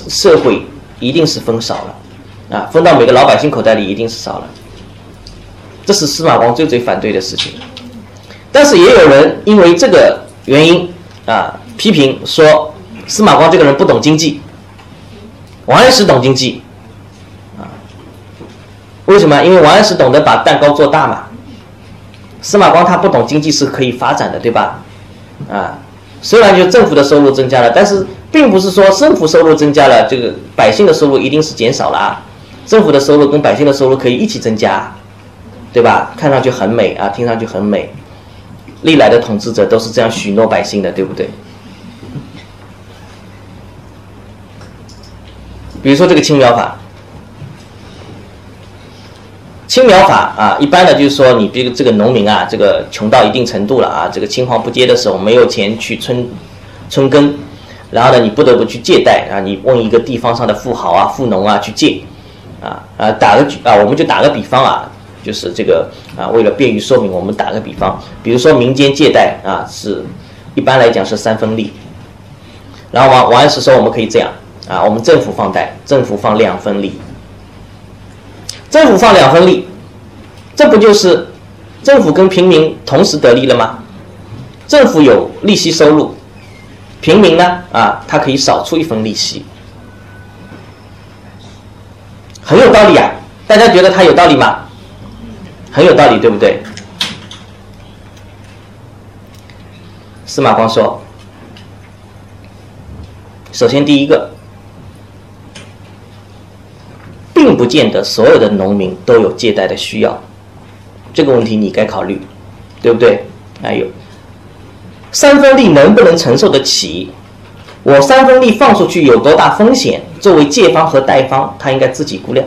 社会一定是分少了，啊，分到每个老百姓口袋里一定是少了。这是司马光最最反对的事情。但是也有人因为这个原因啊，批评说司马光这个人不懂经济。王安石懂经济，啊，为什么？因为王安石懂得把蛋糕做大嘛。司马光他不懂经济是可以发展的，对吧？啊，虽然就政府的收入增加了，但是并不是说政府收入增加了，这个百姓的收入一定是减少了啊。政府的收入跟百姓的收入可以一起增加，对吧？看上去很美啊，听上去很美。历来的统治者都是这样许诺百姓的，对不对？比如说这个青苗法，青苗法啊，一般的就是说，你比如这个农民啊，这个穷到一定程度了啊，这个青黄不接的时候，没有钱去春春耕，然后呢，你不得不去借贷啊，你问一个地方上的富豪啊、富农啊去借，啊啊，打个举啊，我们就打个比方啊，就是这个啊，为了便于说明，我们打个比方，比如说民间借贷啊，是一般来讲是三分利，然后王王安石说我们可以这样。啊，我们政府放贷，政府放两分利，政府放两分利，这不就是政府跟平民同时得利了吗？政府有利息收入，平民呢，啊，他可以少出一分利息，很有道理啊！大家觉得他有道理吗？很有道理，对不对？司马光说，首先第一个。并不见得所有的农民都有借贷的需要，这个问题你该考虑，对不对？还有，三分利能不能承受得起？我三分利放出去有多大风险？作为借方和贷方，他应该自己估量。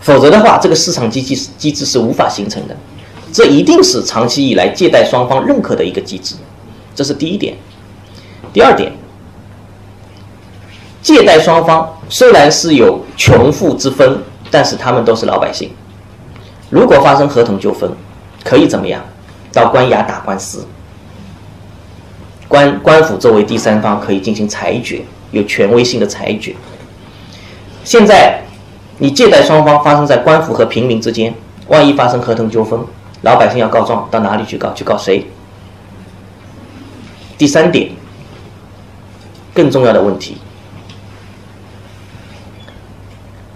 否则的话，这个市场机制机制是无法形成的。这一定是长期以来借贷双方认可的一个机制，这是第一点。第二点。借贷双方虽然是有穷富之分，但是他们都是老百姓。如果发生合同纠纷，可以怎么样？到官衙打官司，官官府作为第三方可以进行裁决，有权威性的裁决。现在你借贷双方发生在官府和平民之间，万一发生合同纠纷，老百姓要告状，到哪里去告？去告谁？第三点，更重要的问题。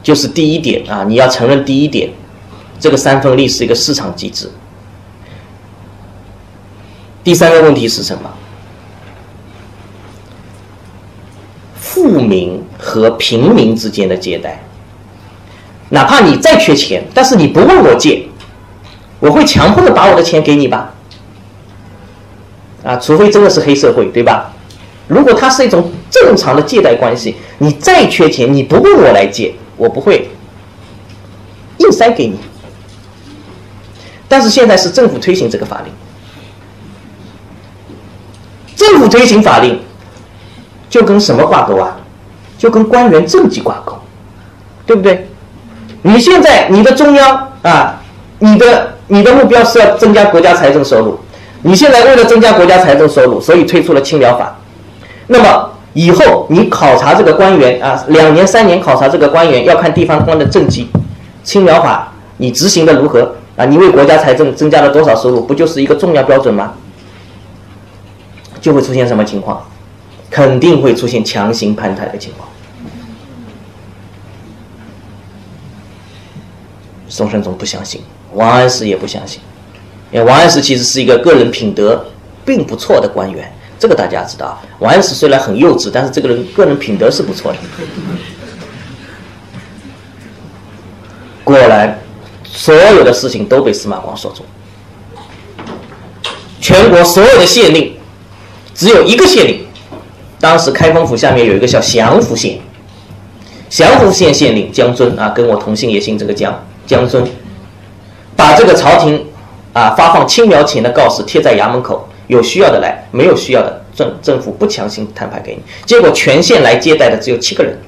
就是第一点啊，你要承认第一点，这个三分利是一个市场机制。第三个问题是什么？富民和平民之间的借贷，哪怕你再缺钱，但是你不问我借，我会强迫的把我的钱给你吧？啊，除非真的是黑社会，对吧？如果它是一种正常的借贷关系，你再缺钱，你不问我来借。我不会硬塞给你，但是现在是政府推行这个法令，政府推行法令就跟什么挂钩啊？就跟官员政绩挂钩，对不对？你现在你的中央啊，你的你的目标是要增加国家财政收入，你现在为了增加国家财政收入，所以推出了青苗法，那么。以后你考察这个官员啊，两年三年考察这个官员，要看地方官的政绩。青苗法你执行的如何啊？你为国家财政增加了多少收入？不就是一个重要标准吗？就会出现什么情况？肯定会出现强行攀台的情况。宋神宗不相信，王安石也不相信，因为王安石其实是一个个人品德并不错的官员，这个大家知道。王安石虽然很幼稚，但是这个人个人品德是不错的。果然，所有的事情都被司马光说中。全国所有的县令，只有一个县令，当时开封府下面有一个叫祥符县，祥符县县令江尊啊，跟我同姓也姓这个江，江尊，把这个朝廷啊发放青苗钱的告示贴在衙门口，有需要的来，没有需要的政政府不强行摊牌给你。结果全县来接待的只有七个人，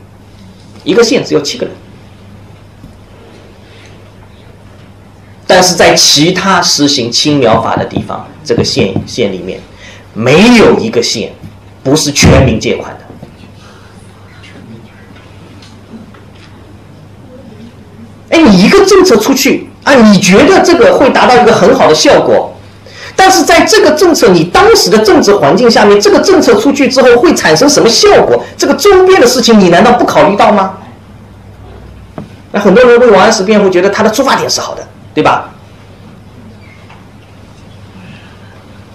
一个县只有七个人。但是在其他实行青苗法的地方，这个县县里面，没有一个县不是全民借款的。你一个政策出去啊，你觉得这个会达到一个很好的效果，但是在这个政策你当时的政治环境下面，这个政策出去之后会产生什么效果？这个周边的事情你难道不考虑到吗？那很多人为王安石辩护，觉得他的出发点是好的。对吧？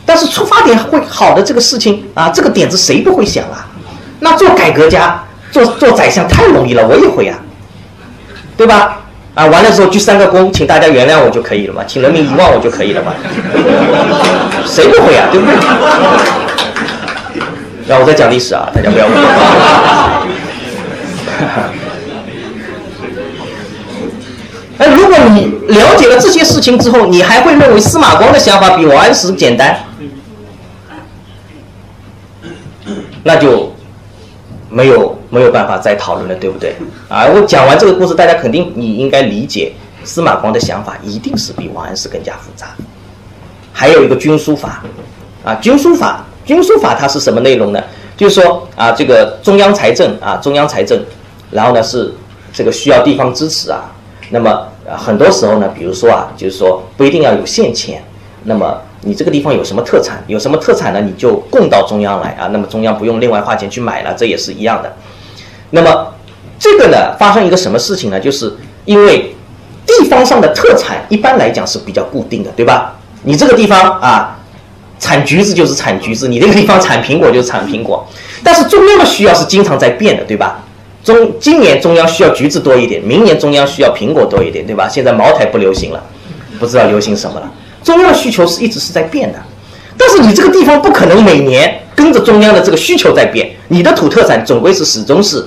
但是出发点会好的这个事情啊，这个点子谁不会想啊？那做改革家、做做宰相太容易了，我也会啊，对吧？啊，完了之后鞠三个躬，请大家原谅我就可以了嘛，请人民遗忘我就可以了嘛？谁不会啊？对不对？让我在讲历史啊，大家不要误会。哎，如果你了解了这些事情之后，你还会认为司马光的想法比王安石简单？那就没有没有办法再讨论了，对不对？啊，我讲完这个故事，大家肯定你应该理解，司马光的想法一定是比王安石更加复杂。还有一个军书法，啊，军书法，军书法它是什么内容呢？就是说啊，这个中央财政啊，中央财政，然后呢是这个需要地方支持啊，那么。很多时候呢，比如说啊，就是说不一定要有现钱，那么你这个地方有什么特产，有什么特产呢，你就供到中央来啊，那么中央不用另外花钱去买了，这也是一样的。那么这个呢，发生一个什么事情呢？就是因为地方上的特产一般来讲是比较固定的，对吧？你这个地方啊，产橘子就是产橘子，你这个地方产苹果就是产苹果，但是中央的需要是经常在变的，对吧？中今年中央需要橘子多一点，明年中央需要苹果多一点，对吧？现在茅台不流行了，不知道流行什么了。中央的需求是一直是在变的，但是你这个地方不可能每年跟着中央的这个需求在变，你的土特产总归是始终是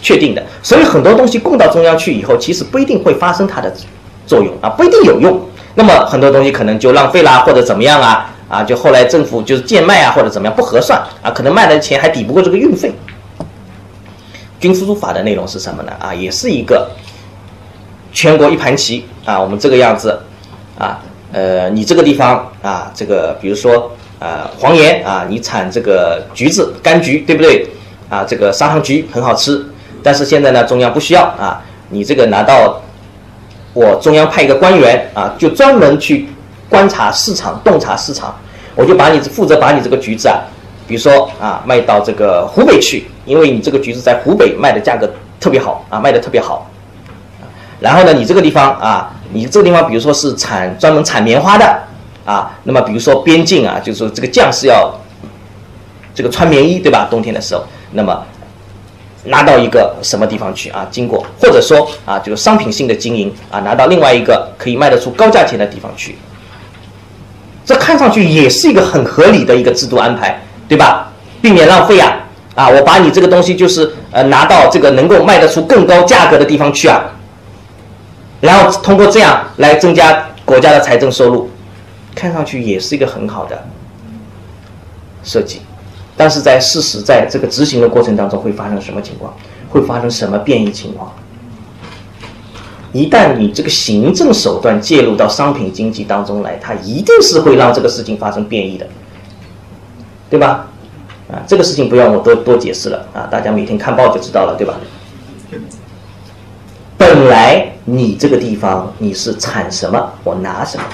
确定的。所以很多东西供到中央去以后，其实不一定会发生它的作用啊，不一定有用。那么很多东西可能就浪费啦，或者怎么样啊？啊，就后来政府就是贱卖啊，或者怎么样不合算啊，可能卖的钱还抵不过这个运费。军书法的内容是什么呢？啊，也是一个全国一盘棋啊，我们这个样子啊，呃，你这个地方啊，这个比如说啊，黄岩啊，你产这个橘子，柑橘，对不对？啊，这个砂糖橘很好吃，但是现在呢，中央不需要啊，你这个拿到我中央派一个官员啊，就专门去观察市场，洞察市场，我就把你负责把你这个橘子啊。比如说啊，卖到这个湖北去，因为你这个橘子在湖北卖的价格特别好啊，卖的特别好。然后呢，你这个地方啊，你这个地方比如说是产专门产棉花的啊，那么比如说边境啊，就是说这个将士要这个穿棉衣对吧？冬天的时候，那么拿到一个什么地方去啊？经过或者说啊，就是商品性的经营啊，拿到另外一个可以卖得出高价钱的地方去，这看上去也是一个很合理的一个制度安排。对吧？避免浪费啊！啊，我把你这个东西就是呃拿到这个能够卖得出更高价格的地方去啊，然后通过这样来增加国家的财政收入，看上去也是一个很好的设计。但是在事实在这个执行的过程当中会发生什么情况？会发生什么变异情况？一旦你这个行政手段介入到商品经济当中来，它一定是会让这个事情发生变异的。对吧？啊，这个事情不用我多多解释了啊，大家每天看报就知道了，对吧？本来你这个地方你是产什么，我拿什么。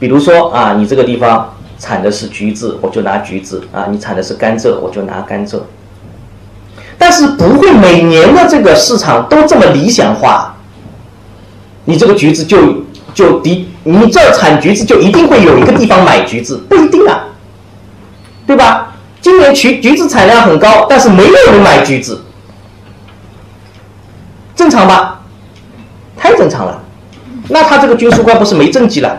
比如说啊，你这个地方产的是橘子，我就拿橘子啊；你产的是甘蔗，我就拿甘蔗。但是不会每年的这个市场都这么理想化。你这个橘子就就的，你这儿产橘子就一定会有一个地方买橘子，不一定啊，对吧？今年橘橘子产量很高，但是没有人买橘子，正常吧？太正常了，那他这个军书官不是没政绩了？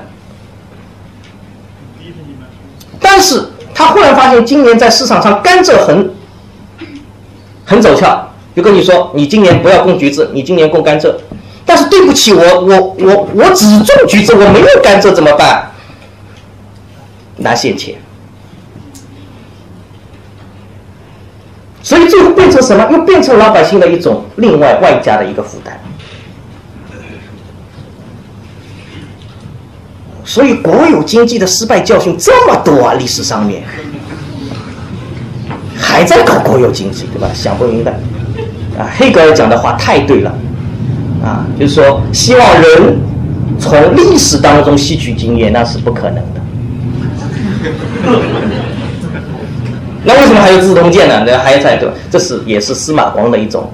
但是他忽然发现今年在市场上甘蔗很很走俏，就跟你说，你今年不要供橘子，你今年供甘蔗。但是对不起，我我我我只种橘子，我没有甘蔗，怎么办？拿现钱，所以最后变成什么？又变成老百姓的一种另外外加的一个负担。所以国有经济的失败教训这么多啊，历史上面还在搞国有经济，对吧？想不明白啊！黑格尔讲的话太对了。啊，就是说，希望人从历史当中吸取经验，那是不可能的。那为什么还有自通鉴呢？那还在对吧？这是也是司马光的一种。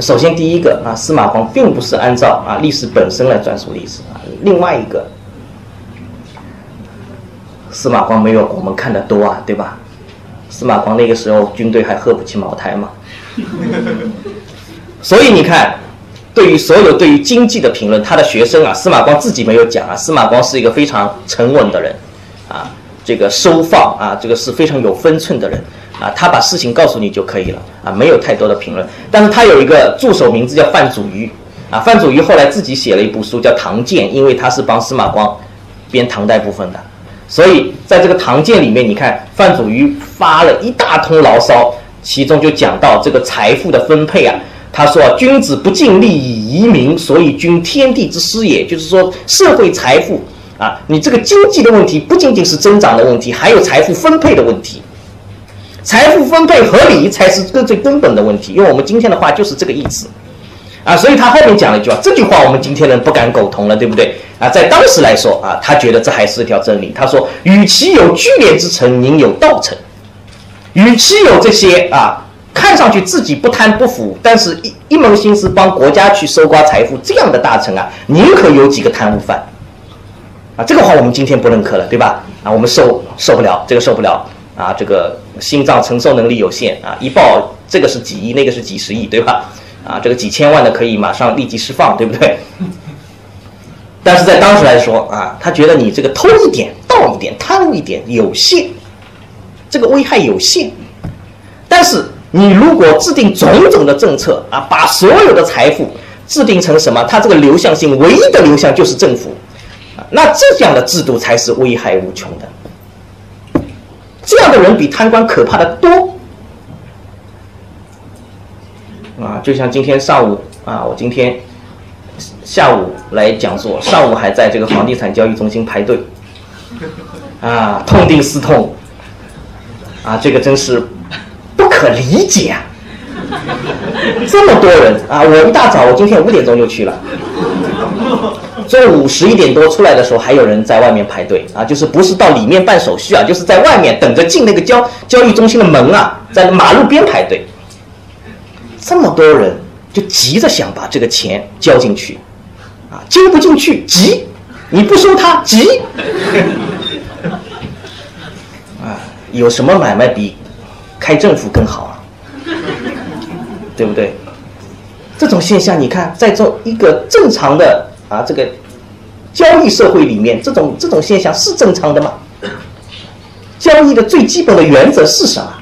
首先，第一个啊，司马光并不是按照啊历史本身来转述历史啊。另外一个，司马光没有我们看的多啊，对吧？司马光那个时候军队还喝不起茅台嘛。所以你看。对于所有对于经济的评论，他的学生啊，司马光自己没有讲啊。司马光是一个非常沉稳的人，啊，这个收放啊，这个是非常有分寸的人啊。他把事情告诉你就可以了啊，没有太多的评论。但是他有一个助手，名字叫范祖禹啊。范祖禹后来自己写了一部书叫《唐鉴》，因为他是帮司马光编唐代部分的，所以在这个《唐鉴》里面，你看范祖禹发了一大通牢骚，其中就讲到这个财富的分配啊。他说：“君子不尽力以移民，所以君天地之师也。就是说，社会财富啊，你这个经济的问题不仅仅是增长的问题，还有财富分配的问题。财富分配合理才是最最根本的问题。用我们今天的话就是这个意思啊。所以他后面讲了一句话，这句话我们今天人不敢苟同了，对不对啊？在当时来说啊，他觉得这还是一条真理。他说：与其有聚敛之臣，宁有道臣；与其有这些啊。”看上去自己不贪不腐，但是一一门心思帮国家去搜刮财富，这样的大臣啊，宁可有几个贪污犯，啊，这个话我们今天不认可了，对吧？啊，我们受受不了，这个受不了啊，这个心脏承受能力有限啊，一报这个是几亿，那个是几十亿，对吧？啊，这个几千万的可以马上立即释放，对不对？但是在当时来说啊，他觉得你这个偷一点、盗一点、贪一点有限，这个危害有限，但是。你如果制定种种的政策啊，把所有的财富制定成什么？它这个流向性唯一的流向就是政府，那这样的制度才是危害无穷的。这样的人比贪官可怕的多。啊，就像今天上午啊，我今天下午来讲座，上午还在这个房地产交易中心排队，啊，痛定思痛，啊，这个真是不。可理解啊，这么多人啊！我一大早，我今天五点钟就去了，中午十一点多出来的时候，还有人在外面排队啊，就是不是到里面办手续啊，就是在外面等着进那个交交易中心的门啊，在马路边排队。这么多人就急着想把这个钱交进去，啊，交不进去急，你不收他急，啊，有什么买卖比？开政府更好啊，对不对？这种现象，你看，在这一个正常的啊这个交易社会里面，这种这种现象是正常的吗？交易的最基本的原则是什么？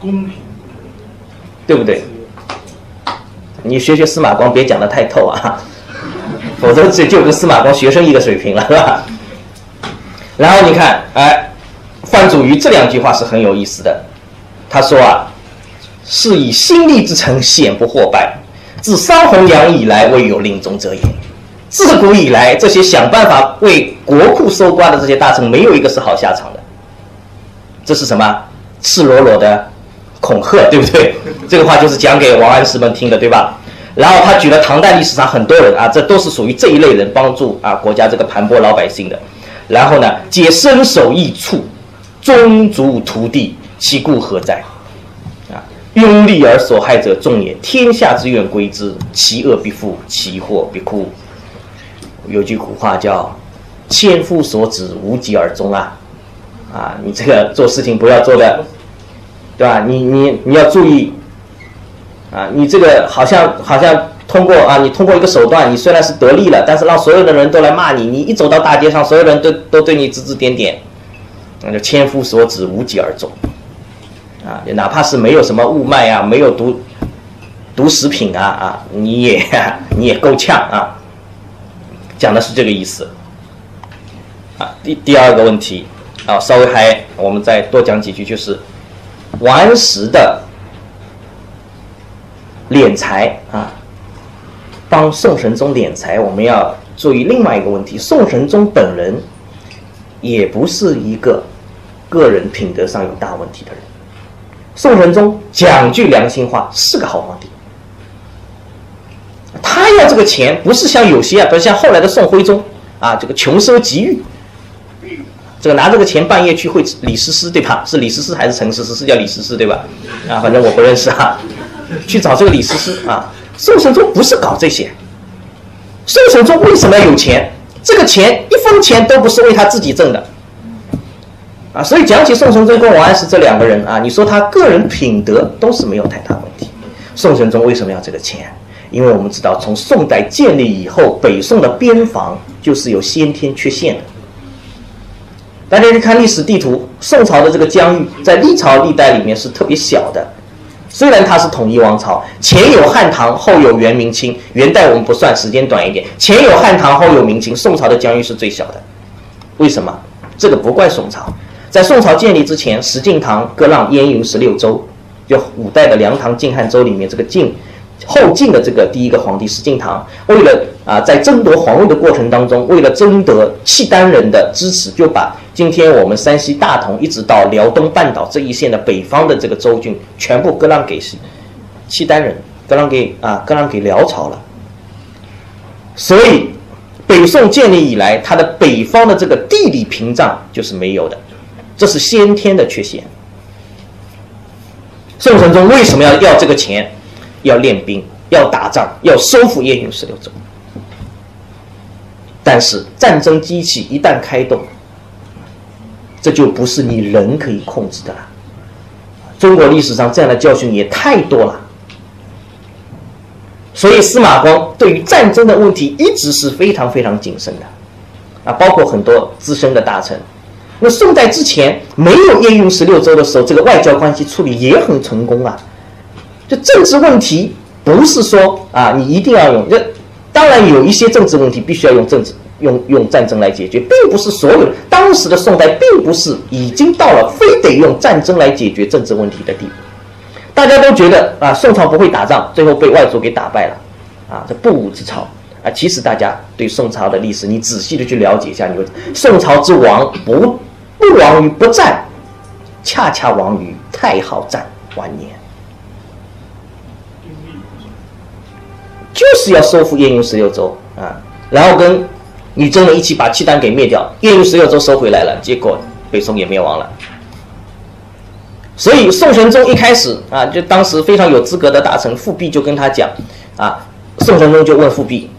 公平，对不对？你学学司马光，别讲的太透啊，否则这就跟司马光学生一个水平了，是吧？然后你看，哎。范祖禹这两句话是很有意思的，他说啊，是以心力之臣，险不获败。自桑弘羊以来，未有令终者也。自古以来，这些想办法为国库搜刮的这些大臣，没有一个是好下场的。这是什么？赤裸裸的恐吓，对不对？这个话就是讲给王安石们听的，对吧？然后他举了唐代历史上很多人啊，这都是属于这一类人，帮助啊国家这个盘剥老百姓的。然后呢，皆身首异处。宗族土地，其故何在？啊，拥利而所害者众也，天下之怨归之，其恶必复，其祸必枯。有句古话叫“千夫所指，无疾而终”啊，啊，你这个做事情不要做的，对吧？你你你要注意，啊，你这个好像好像。通过啊，你通过一个手段，你虽然是得利了，但是让所有的人都来骂你，你一走到大街上，所有人都都对你指指点点，那就千夫所指，无疾而终。啊，哪怕是没有什么雾霾啊，没有毒毒食品啊啊，你也你也够呛啊。讲的是这个意思。啊，第第二个问题啊，稍微还我们再多讲几句，就是王安石的敛财啊。帮宋神宗敛财，我们要注意另外一个问题：宋神宗本人也不是一个个人品德上有大问题的人。宋神宗讲句良心话，是个好皇帝。他要这个钱，不是像有些啊，比如像后来的宋徽宗啊，这个穷奢极欲，这个拿这个钱半夜去会李师师，对吧？是李师师还是陈师师？是叫李师师对吧？啊，反正我不认识哈，去找这个李师师啊。宋神宗不是搞这些，宋神宗为什么要有钱？这个钱一分钱都不是为他自己挣的，啊，所以讲起宋神宗跟王安石这两个人啊，你说他个人品德都是没有太大问题。宋神宗为什么要这个钱？因为我们知道，从宋代建立以后，北宋的边防就是有先天缺陷的。大家去看历史地图，宋朝的这个疆域在历朝历代里面是特别小的。虽然它是统一王朝，前有汉唐，后有元明清。元代我们不算，时间短一点。前有汉唐，后有明清。宋朝的疆域是最小的，为什么？这个不怪宋朝。在宋朝建立之前，石敬瑭割让燕云十六州，就五代的梁唐晋汉州里面，这个晋后晋的这个第一个皇帝石敬瑭，为了啊，在争夺皇位的过程当中，为了争得契丹人的支持，就把。今天我们山西大同一直到辽东半岛这一线的北方的这个州郡，全部割让给契丹人，割让给啊，割让给辽朝了。所以，北宋建立以来，它的北方的这个地理屏障就是没有的，这是先天的缺陷。宋神宗为什么要要这个钱？要练兵，要打仗，要收复燕云十六州。但是，战争机器一旦开动，这就不是你人可以控制的了。中国历史上这样的教训也太多了，所以司马光对于战争的问题一直是非常非常谨慎的，啊，包括很多资深的大臣。那宋代之前没有燕云十六州的时候，这个外交关系处理也很成功啊。就政治问题不是说啊，你一定要用，这当然有一些政治问题必须要用政治。用用战争来解决，并不是所有当时的宋代，并不是已经到了非得用战争来解决政治问题的地步。大家都觉得啊，宋朝不会打仗，最后被外族给打败了，啊，这不武之朝啊。其实大家对宋朝的历史，你仔细的去了解一下，你会宋朝之亡不不亡于不战，恰恰亡于太好战晚年，就是要收复燕云十六州啊，然后跟。女真人一起把契丹给灭掉，燕云十六州收回来了，结果北宋也灭亡了。所以宋神宗一开始啊，就当时非常有资格的大臣富弼就跟他讲，啊，宋神宗就问富弼，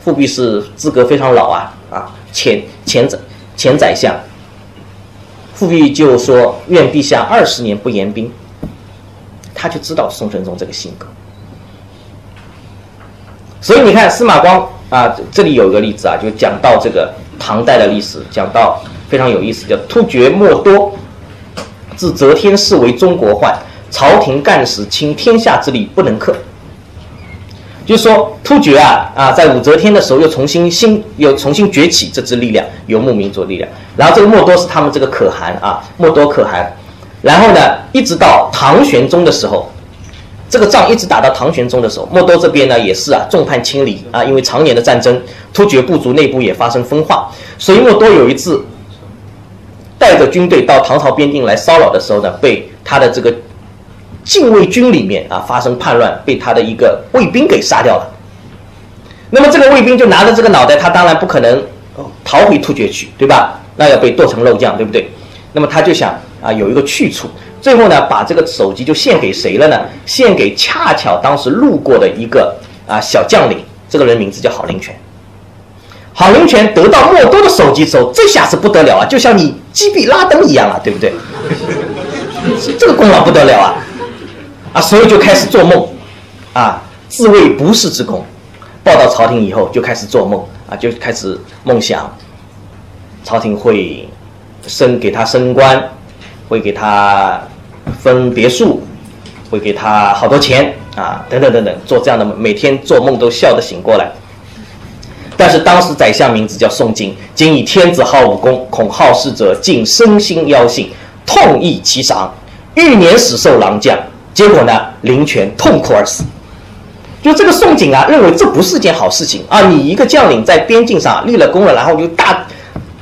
富弼是资格非常老啊，啊，前前宰前宰相，富弼就说愿陛下二十年不言兵，他就知道宋神宗这个性格。所以你看司马光。啊，这里有一个例子啊，就讲到这个唐代的历史，讲到非常有意思，叫突厥莫多，自则天氏为中国患，朝廷干使倾天下之力不能克。就是说突厥啊啊，在武则天的时候又重新新又重新崛起这支力量，游牧民族力量。然后这个莫多是他们这个可汗啊，莫多可汗。然后呢，一直到唐玄宗的时候。这个仗一直打到唐玄宗的时候，莫多这边呢也是啊众叛亲离啊，因为常年的战争，突厥部族内部也发生分化，所以莫多有一次带着军队到唐朝边境来骚扰的时候呢，被他的这个禁卫军里面啊发生叛乱，被他的一个卫兵给杀掉了。那么这个卫兵就拿着这个脑袋，他当然不可能逃回突厥去，对吧？那要被剁成肉酱，对不对？那么他就想啊有一个去处，最后呢，把这个首级就献给谁了呢？献给恰巧当时路过的一个啊小将领，这个人名字叫郝林泉。郝林泉得到莫多的首级之后，这下是不得了啊，就像你击毙拉登一样啊，对不对？这个功劳不得了啊！啊，所以就开始做梦，啊，自谓不世之功。报到朝廷以后，就开始做梦啊，就开始梦想，朝廷会升给他升官，会给他分别墅，会给他好多钱啊，等等等等，做这样的每天做梦都笑得醒过来。但是当时宰相名字叫宋璟，今以天子好武功，恐好事者尽身心妖性，痛议其赏，欲年死受狼将。结果呢，林权痛哭而死。就这个宋璟啊，认为这不是件好事情啊！你一个将领在边境上立了功了，然后就大，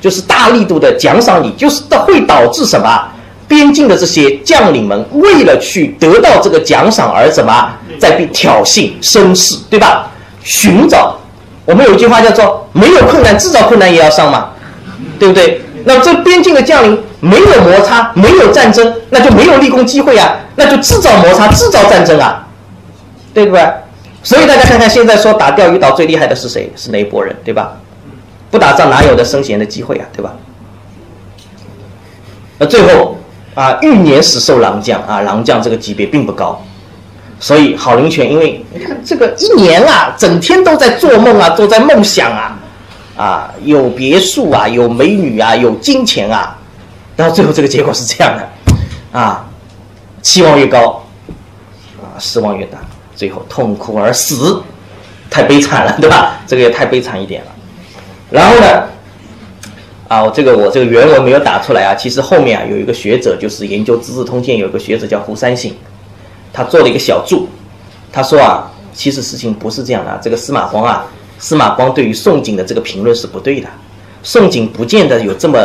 就是大力度的奖赏你，就是这会导致什么？边境的这些将领们为了去得到这个奖赏而怎么在被挑衅生事，对吧？寻找，我们有一句话叫做“没有困难，制造困难也要上嘛”，对不对？那这边境的将领没有摩擦，没有战争，那就没有立功机会啊，那就制造摩擦，制造战争啊，对不对？所以大家看看，现在说打钓鱼岛最厉害的是谁？是哪一波人，对吧？不打仗哪有的升贤的机会啊，对吧？那最后啊，欲年死受狼将啊，狼将这个级别并不高，所以郝灵泉因为你看这个一年啊，整天都在做梦啊，都在梦想啊，啊，有别墅啊，有美女啊，有金钱啊，到最后这个结果是这样的，啊，期望越高，啊，失望越大。最后痛苦而死，太悲惨了，对吧？这个也太悲惨一点了。然后呢，啊，这个我这个原文没有打出来啊。其实后面啊有一个学者，就是研究《资治通鉴》，有一个学者叫胡三省，他做了一个小注，他说啊，其实事情不是这样的。这个司马光啊，司马光对于宋璟的这个评论是不对的。宋璟不见得有这么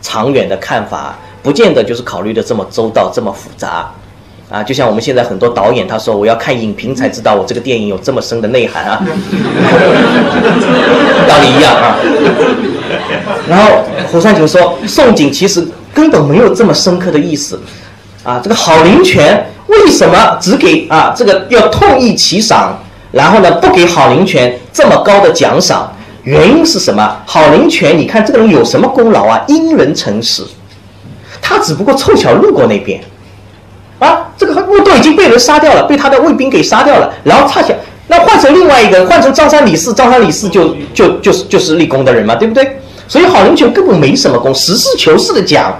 长远的看法，不见得就是考虑的这么周到、这么复杂。啊，就像我们现在很多导演，他说我要看影评才知道我这个电影有这么深的内涵啊，道理一样啊。然后胡三九说，宋璟其实根本没有这么深刻的意思，啊，这个郝灵泉为什么只给啊这个要痛议其赏，然后呢不给郝灵泉这么高的奖赏？原因是什么？郝灵泉，你看这个人有什么功劳啊？因人成事，他只不过凑巧路过那边。啊，这个木都已经被人杀掉了，被他的卫兵给杀掉了。然后差小，那换成另外一个，换成张三李四，张三李四就就就是就是立功的人嘛，对不对？所以郝灵泉根本没什么功，实事求是的讲，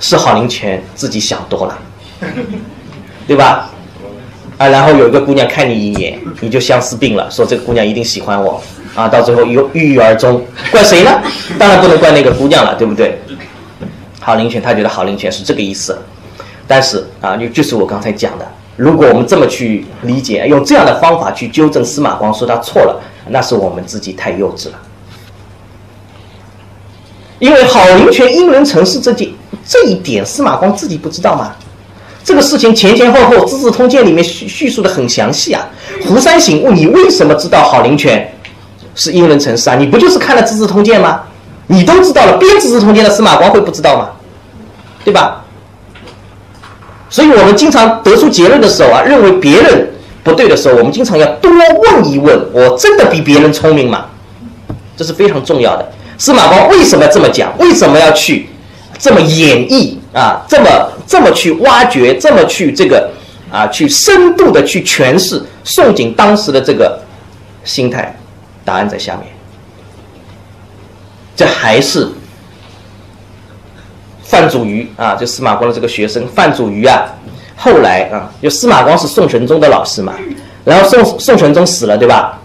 是郝灵泉自己想多了，对吧？啊，然后有一个姑娘看你一眼，你就相思病了，说这个姑娘一定喜欢我，啊，到最后又郁郁而终，怪谁呢？当然不能怪那个姑娘了，对不对？郝灵泉他觉得郝灵泉是这个意思。但是啊，就就是我刚才讲的，如果我们这么去理解，用这样的方法去纠正司马光说他错了，那是我们自己太幼稚了。因为郝灵泉因人成事这件这一点，司马光自己不知道吗？这个事情前前后后《资治通鉴》里面叙叙述的很详细啊。胡三省问你为什么知道郝灵泉是因人成事啊？你不就是看了《资治通鉴》吗？你都知道了，编《资治通鉴》的司马光会不知道吗？对吧？所以我们经常得出结论的时候啊，认为别人不对的时候，我们经常要多问一问：我真的比别人聪明吗？这是非常重要的。司马光为什么这么讲？为什么要去这么演绎啊？这么这么去挖掘？这么去这个啊？去深度的去诠释宋璟当时的这个心态？答案在下面。这还是。范祖禹啊，就司马光的这个学生范祖禹啊，后来啊，就司马光是宋神宗的老师嘛，然后宋宋神宗死了，对吧？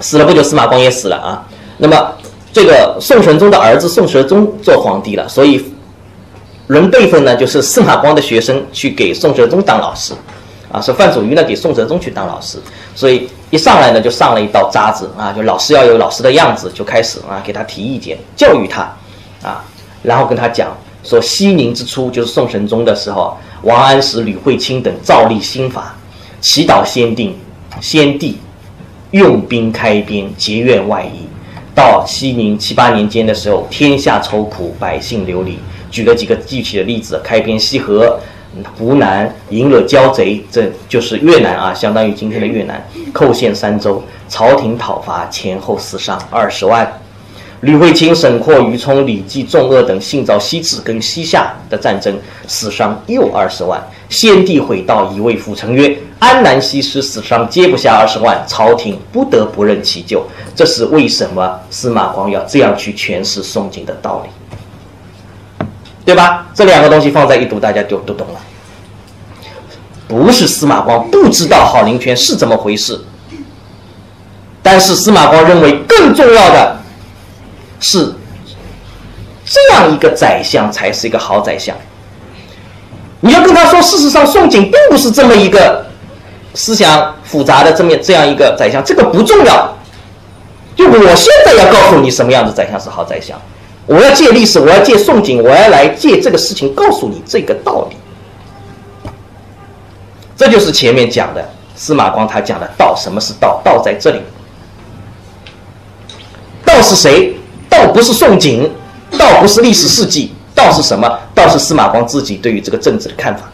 死了不久，司马光也死了啊。那么这个宋神宗的儿子宋哲宗做皇帝了，所以论辈分呢，就是司马光的学生去给宋哲宗当老师，啊，是范祖禹呢给宋哲宗去当老师，所以一上来呢就上了一道渣子啊，就老师要有老师的样子，就开始啊给他提意见，教育他，啊，然后跟他讲。说熙宁之初，就是宋神宗的时候，王安石、吕惠卿等造立新法，祈祷先定先帝用兵开边，结怨外夷。到西宁七八年间的时候，天下愁苦，百姓流离。举了几个具体的例子：开边西河湖南赢了交贼，这就是越南啊，相当于今天的越南，寇县三州，朝廷讨伐，前后死伤二十万。吕惠卿、沈括、于冲、李继、仲鄂等信造西至跟西夏的战争，死伤又二十万。先帝悔道，以为复成曰：“安南西施死伤皆不下二十万，朝廷不得不任其咎。”这是为什么司马光要这样去诠释宋景的道理，对吧？这两个东西放在一读，大家就都懂了。不是司马光不知道郝灵泉是怎么回事，但是司马光认为更重要的是，这样一个宰相才是一个好宰相。你要跟他说，事实上宋璟并不是这么一个思想复杂的这么这样一个宰相，这个不重要。就我现在要告诉你什么样的宰相是好宰相，我要借历史，我要借宋璟，我要来借这个事情告诉你这个道理。这就是前面讲的司马光他讲的道，什么是道？道在这里。道是谁？倒不是宋璟，倒不是历史事迹。倒是什么？倒是司马光自己对于这个政治的看法。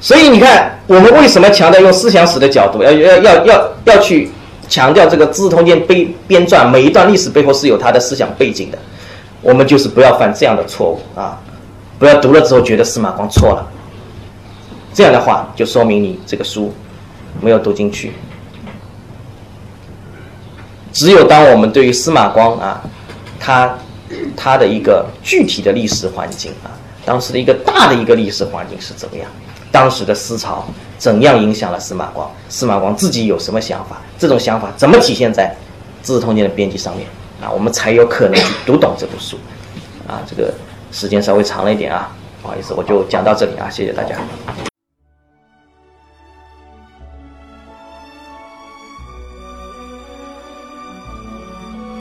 所以你看，我们为什么强调用思想史的角度，要要要要要去强调这个《资治通鉴》编编撰每一段历史背后是有它的思想背景的？我们就是不要犯这样的错误啊！不要读了之后觉得司马光错了，这样的话就说明你这个书没有读进去。只有当我们对于司马光啊。他他的一个具体的历史环境啊，当时的一个大的一个历史环境是怎么样？当时的思潮怎样影响了司马光？司马光自己有什么想法？这种想法怎么体现在《资治通鉴》的编辑上面？啊，我们才有可能去读懂这部书。啊，这个时间稍微长了一点啊，不好意思，我就讲到这里啊，谢谢大家。